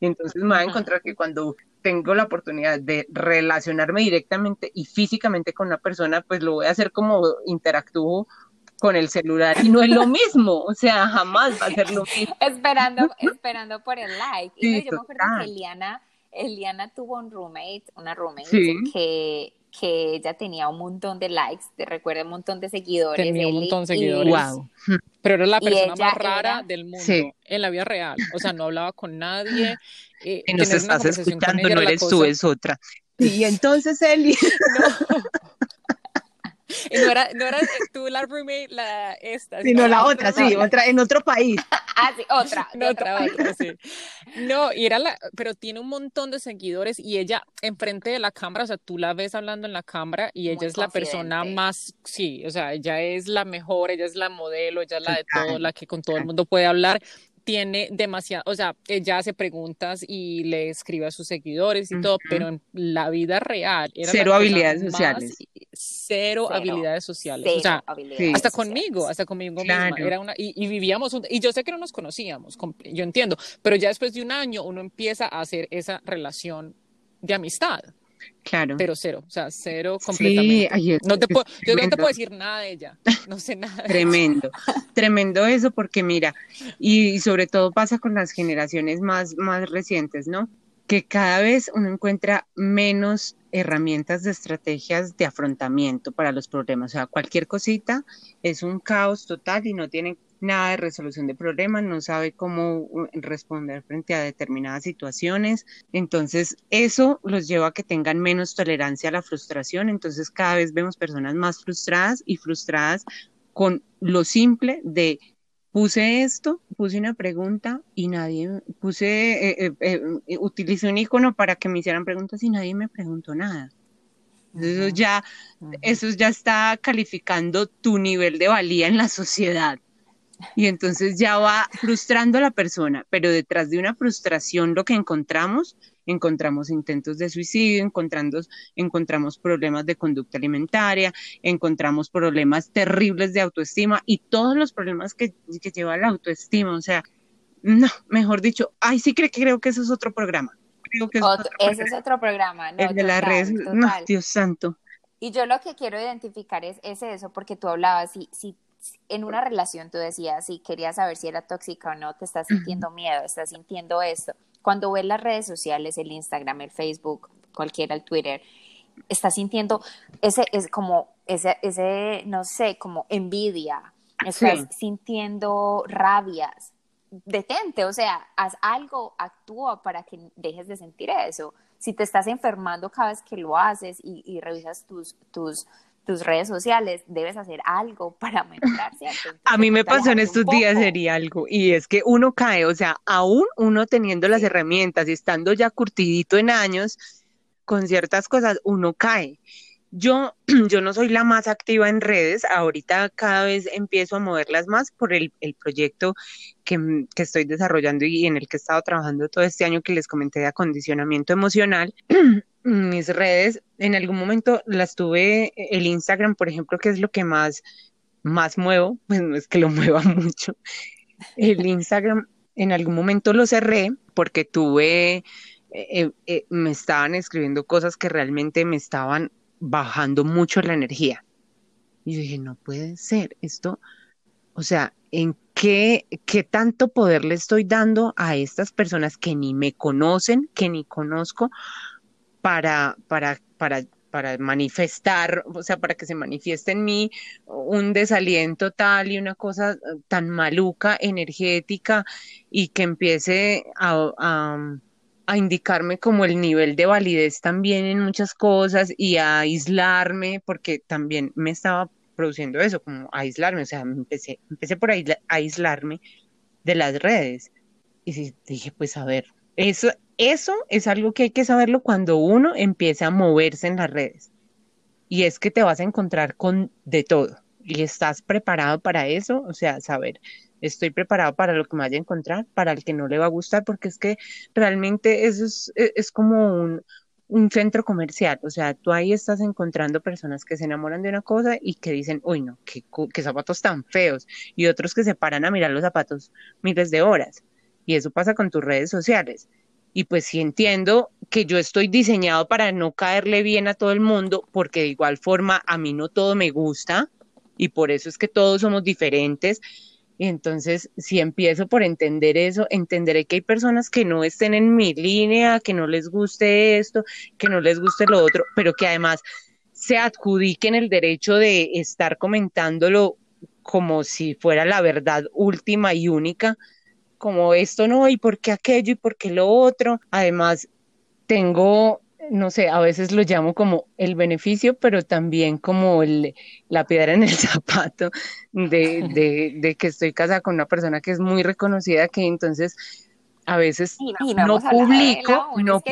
Y entonces me voy a encontrar que cuando tengo la oportunidad de relacionarme directamente y físicamente con una persona, pues lo voy a hacer como interactúo con el celular y no es lo mismo, o sea, jamás va a ser lo mismo. esperando, esperando por el like. y yo me acuerdo que Eliana, Eliana tuvo un roommate, una roommate que que ella tenía un montón de likes, te recuerda un montón de seguidores. Tenía un montón de seguidores. Wow. Pero era la persona más rara del mundo en la vida real. O sea, no hablaba con nadie. Eh, y nos estás escuchando, no eres tú, es otra. Y entonces Eli. No. No era, no era tú la roommate, la esta. Sino la otra, sí, otra, en otro país. ah, sí, otra. otra, otra, sí. No, y era la, pero tiene un montón de seguidores y ella enfrente de la cámara, o sea, tú la ves hablando en la cámara y ella es la persona más, sí, o sea, ella es la mejor, ella es la modelo, ella es la de todo, la que con todo el mundo puede hablar tiene demasiado, o sea, ella hace preguntas y le escribe a sus seguidores y todo, pero en la vida real era cero habilidades sociales. Cero, habilidades sociales. o sea, hasta conmigo, hasta conmigo misma. Era una, y, vivíamos, y yo sé que no nos conocíamos, yo entiendo, pero ya después de un año uno empieza a hacer esa relación de amistad. Claro. Pero cero, o sea, cero completamente. Sí, no te puedo, yo no te puedo decir nada de ella, no sé nada. tremendo, tremendo eso, porque mira, y sobre todo pasa con las generaciones más, más recientes, ¿no? Que cada vez uno encuentra menos herramientas de estrategias de afrontamiento para los problemas. O sea, cualquier cosita es un caos total y no tienen nada de resolución de problemas, no sabe cómo responder frente a determinadas situaciones. Entonces, eso los lleva a que tengan menos tolerancia a la frustración. Entonces, cada vez vemos personas más frustradas y frustradas con lo simple de puse esto, puse una pregunta y nadie, puse, eh, eh, eh, utilicé un icono para que me hicieran preguntas y nadie me preguntó nada. Eso ya, eso ya está calificando tu nivel de valía en la sociedad. Y entonces ya va frustrando a la persona, pero detrás de una frustración lo que encontramos, encontramos intentos de suicidio, encontramos, encontramos problemas de conducta alimentaria, encontramos problemas terribles de autoestima y todos los problemas que, que lleva la autoestima. O sea, no, mejor dicho, ay, sí creo, creo que eso es otro programa. Creo que ese es otro programa. No, El de las redes, no, Dios santo. Y yo lo que quiero identificar es, es eso, porque tú hablabas, si, si en una relación tú decías, si querías saber si era tóxica o no, te estás sintiendo miedo, estás sintiendo esto. Cuando ves las redes sociales, el Instagram, el Facebook, cualquiera, el Twitter, estás sintiendo ese, es como, ese, ese, no sé, como envidia, estás sintiendo rabias. Detente, o sea, haz algo, actúa para que dejes de sentir eso. Si te estás enfermando cada vez que lo haces y, y revisas tus, tus, tus redes sociales, debes hacer algo para mejorar, a mí me pasó en estos días sería algo, y es que uno cae, o sea, aún uno teniendo las herramientas y estando ya curtidito en años con ciertas cosas, uno cae. Yo, yo no soy la más activa en redes, ahorita cada vez empiezo a moverlas más por el, el proyecto que, que, estoy desarrollando y en el que he estado trabajando todo este año que les comenté de acondicionamiento emocional. mis redes, en algún momento las tuve, el Instagram, por ejemplo, que es lo que más, más muevo, pues no es que lo mueva mucho. El Instagram en algún momento lo cerré porque tuve, eh, eh, me estaban escribiendo cosas que realmente me estaban bajando mucho la energía. Y dije, no puede ser esto, o sea, ¿en qué, qué tanto poder le estoy dando a estas personas que ni me conocen, que ni conozco, para, para, para, para manifestar, o sea, para que se manifieste en mí un desaliento tal y una cosa tan maluca, energética, y que empiece a, a, indicarme como el nivel de validez también en muchas cosas y a aislarme, porque también me estaba produciendo eso, como aislarme, o sea, empecé, empecé por aislarme de las redes. Y dije, pues a ver, eso, eso es algo que hay que saberlo cuando uno empieza a moverse en las redes. Y es que te vas a encontrar con de todo. Y estás preparado para eso, o sea, saber, estoy preparado para lo que me vaya a encontrar, para el que no le va a gustar, porque es que realmente eso es, e, como un, un centro comercial, o sea, tú ahí estás encontrando personas que se enamoran de una cosa y que dicen, uy, no, qué, qué zapatos tan feos, y otros que se paran a mirar los zapatos miles de horas. Y eso pasa con tus redes sociales y pues sí entiendo que yo estoy diseñado para no caerle bien a todo el mundo, porque de igual forma a mí no todo me gusta y por eso es que todos somos diferentes. Y entonces, si empiezo por entender eso, entenderé que hay personas que no estén en mi línea, que no les guste esto, que no les guste lo otro, pero que además se adjudiquen el derecho de estar comentándolo como si fuera la verdad última y única, como esto no, y por qué aquello, y por qué lo otro. Además, tengo, no sé, a veces lo llamo como el beneficio, pero también como el, la piedra en el zapato de, de, de que estoy casada con una persona que es muy reconocida, que entonces a veces no, publico, no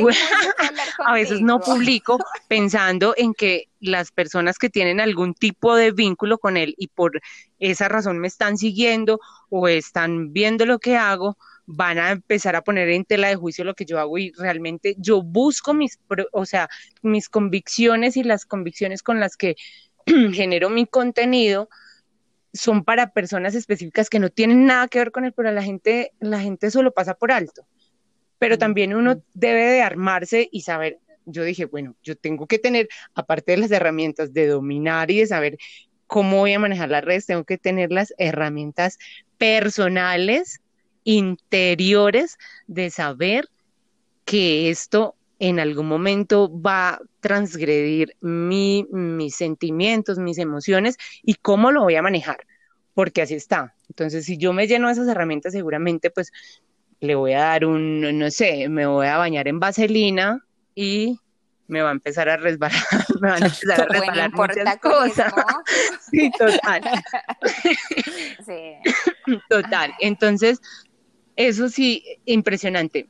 a veces no publico pensando en que las personas que tienen algún tipo de vínculo con él y por esa razón me están siguiendo o están viendo lo que hago, van a empezar a poner en tela de juicio lo que yo hago y realmente yo busco mis, o sea, mis convicciones y las convicciones con las que genero mi contenido son para personas específicas que no tienen nada que ver con él, pero la gente, la gente solo pasa por alto. Pero también uno debe de armarse y saber, yo dije, bueno, yo tengo que tener, aparte de las herramientas de dominar y de saber cómo voy a manejar las redes, tengo que tener las herramientas personales, interiores, de saber que esto en algún momento va a transgredir mis sentimientos, mis emociones y cómo lo voy a manejar, porque así está. Entonces, si yo me lleno de esas herramientas, seguramente pues le voy a dar un, no sé, me voy a bañar en vaselina y me va a empezar a resbalar, me van a empezar a resbalar muchas cosas. Sí, total. Sí. Total. Entonces, eso sí, impresionante,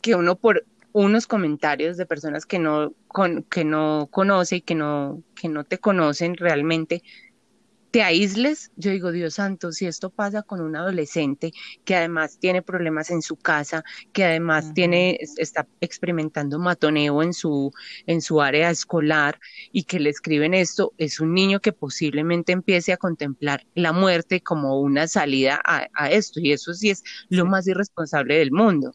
que uno por unos comentarios de personas que no, con, que no conoce y que no, que no te conocen realmente, te aísles, yo digo, Dios santo, si esto pasa con un adolescente que además tiene problemas en su casa, que además tiene, está experimentando matoneo en su, en su área escolar y que le escriben esto, es un niño que posiblemente empiece a contemplar la muerte como una salida a, a esto, y eso sí es lo más irresponsable del mundo.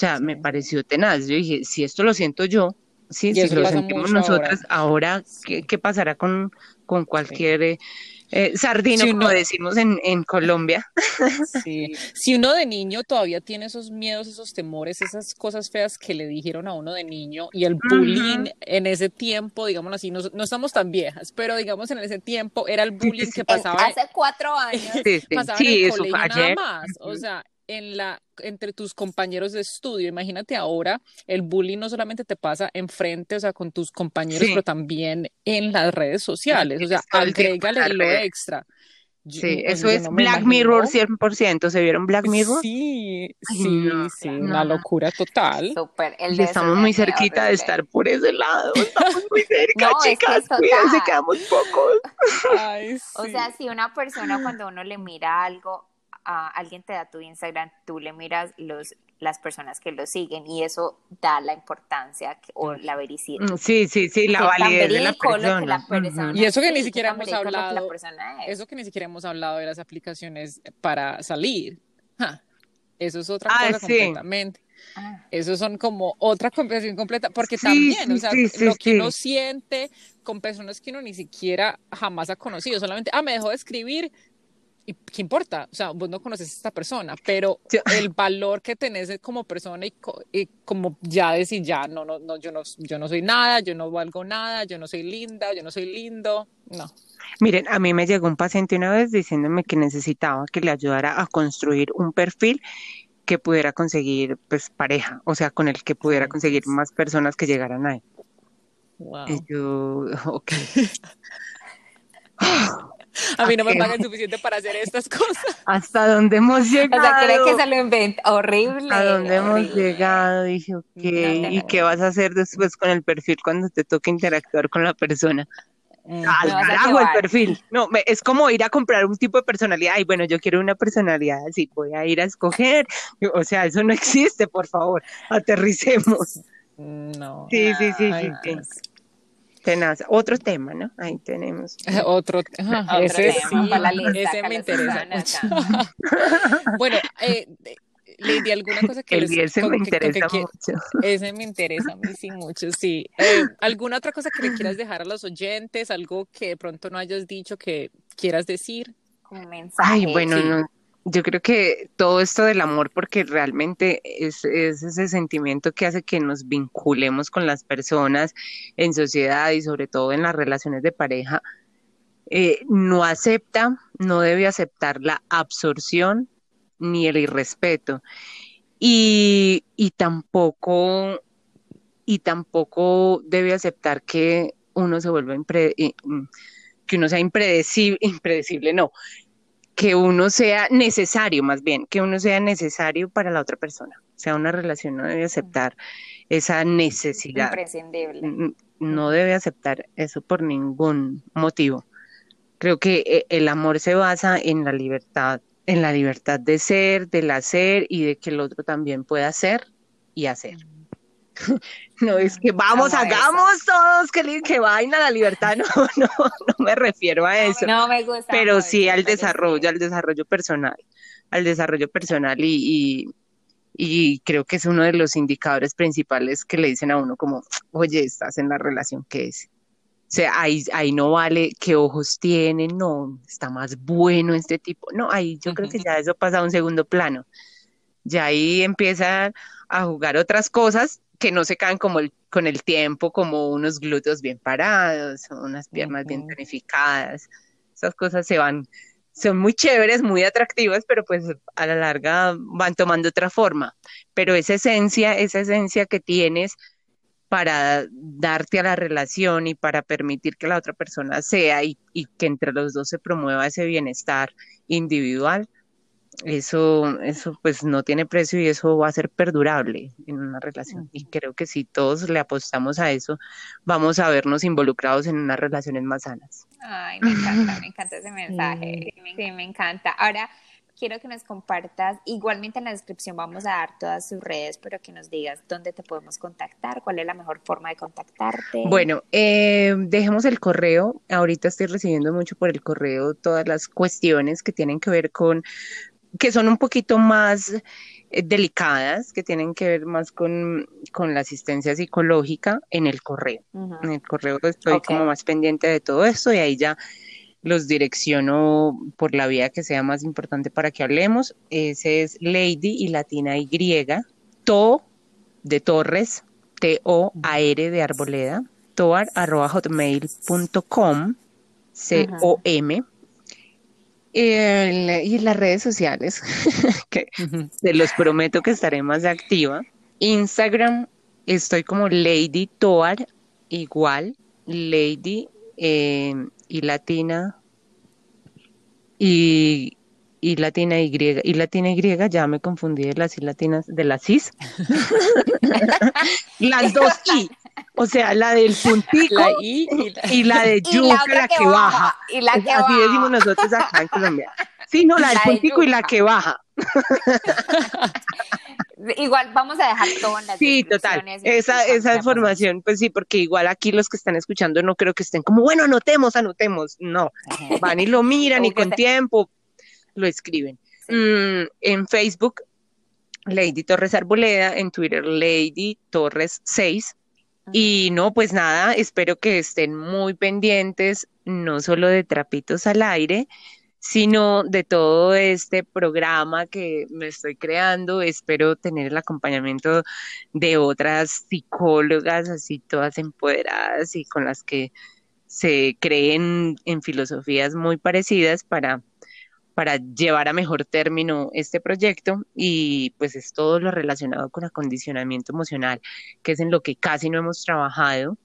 O sea, me pareció tenaz. Yo dije, si esto lo siento yo, sí, si lo sentimos nosotras, ahora, ¿qué, ¿qué, pasará con, con cualquier eh, eh sardino, como decimos en, en Colombia? Sí. Si uno de niño todavía tiene esos miedos, esos temores, esas cosas feas que le dijeron a uno de niño y el bullying en ese tiempo, digamos así, no, no, estamos tan viejas, pero digamos en ese tiempo era el bullying que pasaba. Hace cuatro años. pasaba en el colegio nada más. O sea, en la, entre tus compañeros de estudio. Imagínate ahora, el bullying no solamente te pasa enfrente, o sea, con tus compañeros, pero también en las redes sociales. O sea, agrégale lo extra. sí, eso es Black Mirror 100%. ¿Se vieron Black Mirror? Sí, sí, sí, una locura total. estamos muy cerquita de estar por ese lado. Estamos muy cerca, chicas. Cuídense, quedamos pocos. O sea, si una persona cuando uno le mira algo alguien te da tu Instagram, tú le miras los, las personas que lo siguen y eso da la importancia o la vericidad. Mm, sí, sí, sí, la validez de la persona. Y eso que ni siquiera hemos hablado, eso que ni siquiera hemos hablado de las aplicaciones para salir. eso es otra ah, cosa completamente. Ah. Eso son como otra conversación completa, porque también, o sea, lo que uno siente con personas que uno ni siquiera jamás ha conocido, solamente, ah, me dejó de escribir, ¿qué importa? O sea, vos no conoces a esta persona, pero el valor que tenés como persona y, como ya decir, ya, no, no, no, yo no, yo no soy nada, yo no valgo nada, yo no soy linda, yo no soy lindo, no. Miren, a mí me llegó un paciente una vez diciéndome que necesitaba que le ayudara a construir un perfil que pudiera conseguir, pues, pareja, o sea, con el que pudiera conseguir más personas que llegaran a él. Wow. Y yo, ok. A mí no me pagan suficiente para hacer estas cosas. Hasta dónde hemos llegado. O sea, cree que se lo. Horrible. A dónde hemos llegado. Dije, ok. ¿Y qué vas a hacer después con el perfil cuando te toque interactuar con la persona? Mm, Al carajo el perfil. No, es como ir a comprar un tipo de personalidad. Y bueno, yo quiero una personalidad así, voy a ir a escoger. O sea, eso no existe, por favor. Aterricemos. No. Sí, sí, sí, sí. Tenaz. Otro tema, ¿no? Ahí tenemos. Otro, ese, ese me interesa mucho. bueno, eh, Lady, ¿alguna cosa que les, ese me interesa mucho. Ese me interesa a mí sí mucho, sí. Eh, ¿Alguna otra cosa que le quieras dejar a los oyentes? ¿Algo que de pronto no hayas dicho que quieras decir? Un mensaje. Ay, bueno, no yo creo que todo esto del amor, porque realmente es, ese sentimiento que hace que nos vinculemos con las personas en sociedad y sobre todo en las relaciones de pareja, eh, no acepta, no debe aceptar la absorción ni el irrespeto. Y, y tampoco, y tampoco debe aceptar que uno se vuelva eh, que uno sea impredecible, impredecible, no, que uno sea necesario, más bien, que uno sea necesario para la otra persona. O sea, una relación no debe aceptar esa necesidad. Imprescindible. No debe aceptar eso por ningún motivo. Creo que eh, el amor se basa en la libertad, en la libertad de ser, del hacer y de que el otro también pueda ser y hacer. No es que vamos, hagamos todos, que, que vaina la libertad, no, no, no me refiero a eso. No me gusta. Pero sí al desarrollo, al desarrollo personal, al desarrollo personal y, y, creo que es uno de los indicadores principales que le dicen a uno como, oye, estás en la relación que es. O sea, ahí, ahí no vale qué ojos tiene, no, está más bueno este tipo. No, ahí yo creo que ya eso pasa a un segundo plano. Ya ahí empieza a jugar otras cosas que no se caen como el, con el tiempo, como unos glúteos bien parados, unas piernas bien tonificadas. Esas cosas se van, son muy chéveres, muy atractivas, pero pues a la larga van tomando otra forma. Pero esa esencia, esa esencia que tienes para darte a la relación y para permitir que la otra persona sea y, y que entre los dos se promueva ese bienestar individual, eso, eso pues no tiene precio y eso va a ser perdurable en una relación. Y creo que si todos le apostamos a eso, vamos a vernos involucrados en unas relaciones más sanas. Ay, me encanta, me encanta ese mensaje. Sí, me encanta. Ahora, quiero que nos compartas, igualmente en la descripción vamos a dar todas sus redes, pero que nos digas dónde te podemos contactar, cuál es la mejor forma de contactarte. Bueno, eh, dejemos el correo. Ahorita estoy recibiendo mucho por el correo todas las cuestiones que tienen que ver con que son un poquito más eh, delicadas, que tienen que ver más con, la asistencia psicológica en el correo. En el correo estoy como más pendiente de todo esto y ahí ya los direcciono por la vía que sea más importante para que hablemos. Ese es Lady y Latina Y, To de Torres, T-O-A-R de Arboleda, toar arroba hotmail.com, Y las redes sociales, que se los prometo que estaré más activa. Instagram, estoy como Lady Toar, igual, Lady eh, y Latina y, y Latina Y. Y Latina Y, ya me confundí de las y latinas, de las cis. las dos I. O sea, la del puntico y, la, de yuca, la, que, baja. Y la que Así decimos nosotros acá en Colombia. Sí, no, la, del puntico y la que baja. igual vamos a dejar todo en las Sí, total. Esa, esa información, pues sí, porque igual aquí los que están escuchando no creo que estén como, bueno, anotemos, anotemos. No, van y lo miran y con tiempo lo escriben. Mm, en Facebook, Lady Torres Arboleda, en Twitter, Lady Torres 6 y no, pues nada, espero que estén muy pendientes, no solo de trapitos al aire, sino de todo este programa que me estoy creando. Espero tener el acompañamiento de otras psicólogas, así todas empoderadas y con las que se creen en filosofías muy parecidas para para llevar a mejor término este proyecto y pues es todo lo relacionado con acondicionamiento emocional, que es en lo que casi no hemos trabajado,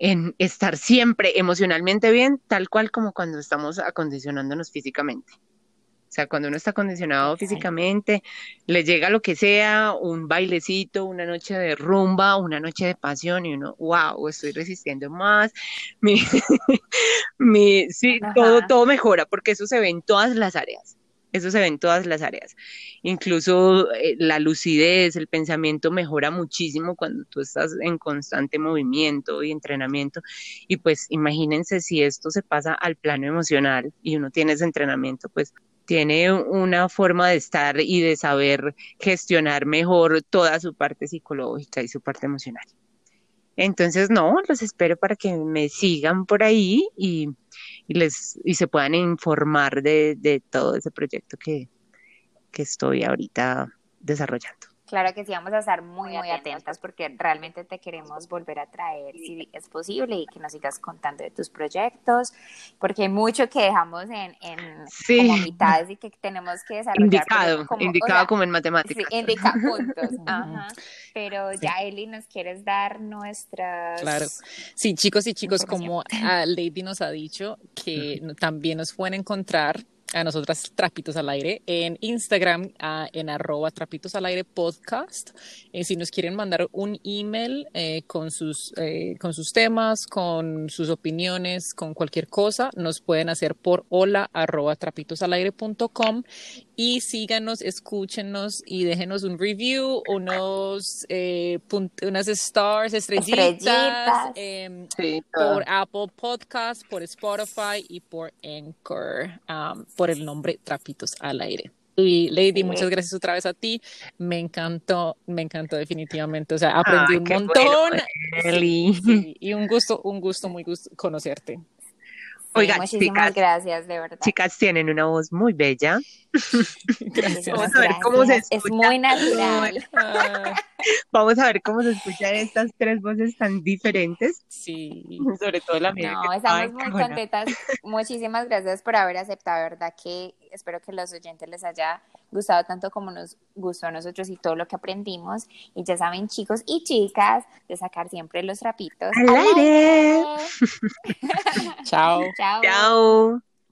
en estar siempre emocionalmente bien, tal cual como cuando estamos acondicionándonos físicamente. O sea, cuando uno está condicionado físicamente, le llega lo que sea, un bailecito, una noche de rumba, una noche de pasión, y uno, wow, estoy resistiendo más. Mi, sí, todo, todo mejora, porque eso se ve en todas las áreas. Eso se ve en todas las áreas. Incluso eh, la lucidez, el pensamiento mejora muchísimo cuando tú estás en constante movimiento y entrenamiento. Y pues imagínense si esto se pasa al plano emocional y uno tiene ese entrenamiento, pues tiene una forma de estar y de saber gestionar mejor toda su parte psicológica y su parte emocional. Entonces, no, los espero para que me sigan por ahí y, les, y se puedan informar de, de todo ese proyecto que, que estoy ahorita desarrollando. Claro que sí, vamos a estar muy, muy atentas porque realmente te queremos volver a traer si es posible y que nos sigas contando de tus proyectos, porque hay mucho que dejamos en, en como mitades y que tenemos que desarrollar. Indicado, indicado como en matemáticas. Sí, indica puntos. Ajá. Pero ya, Eli, ¿nos quieres dar nuestras. Claro. Sí, chicos y chicos, como Lady nos ha dicho, que también nos pueden encontrar a nosotras Trapitos al Aire en Instagram en arroba Trapitos al Aire podcast. Eh, si nos quieren mandar un email eh, con, sus, eh, con sus temas, con sus opiniones, con cualquier cosa, nos pueden hacer por hola arroba trapitosalaire.com y síganos, escúchenos y déjenos un review, unos, unas stars, estrellitas, em, por Apple Podcast, por Spotify y por Anchor. Um, por el nombre Trapitos al Aire. Y Lady, muchas gracias otra vez a ti. Me encantó, me encantó definitivamente. O sea, aprendí un montón. y un gusto, un gusto muy gusto conocerte. Oiga, muchísimas gracias, de verdad. Chicas tienen una voz muy bella. Gracias. Vamos a ver cómo se escucha. Es muy natural. Vamos a ver cómo se escuchan estas tres voces tan diferentes. Sí. Sobre todo la mía. No, estamos muy contentas. Muchísimas gracias por haber aceptado, ¿verdad? Que espero que los oyentes les haya gustado tanto como nos gustó a nosotros y todo lo que aprendimos. Y ya saben, chicos y chicas, de sacar siempre los trapitos. ¡Al, aire! Chao. Chao. Chao.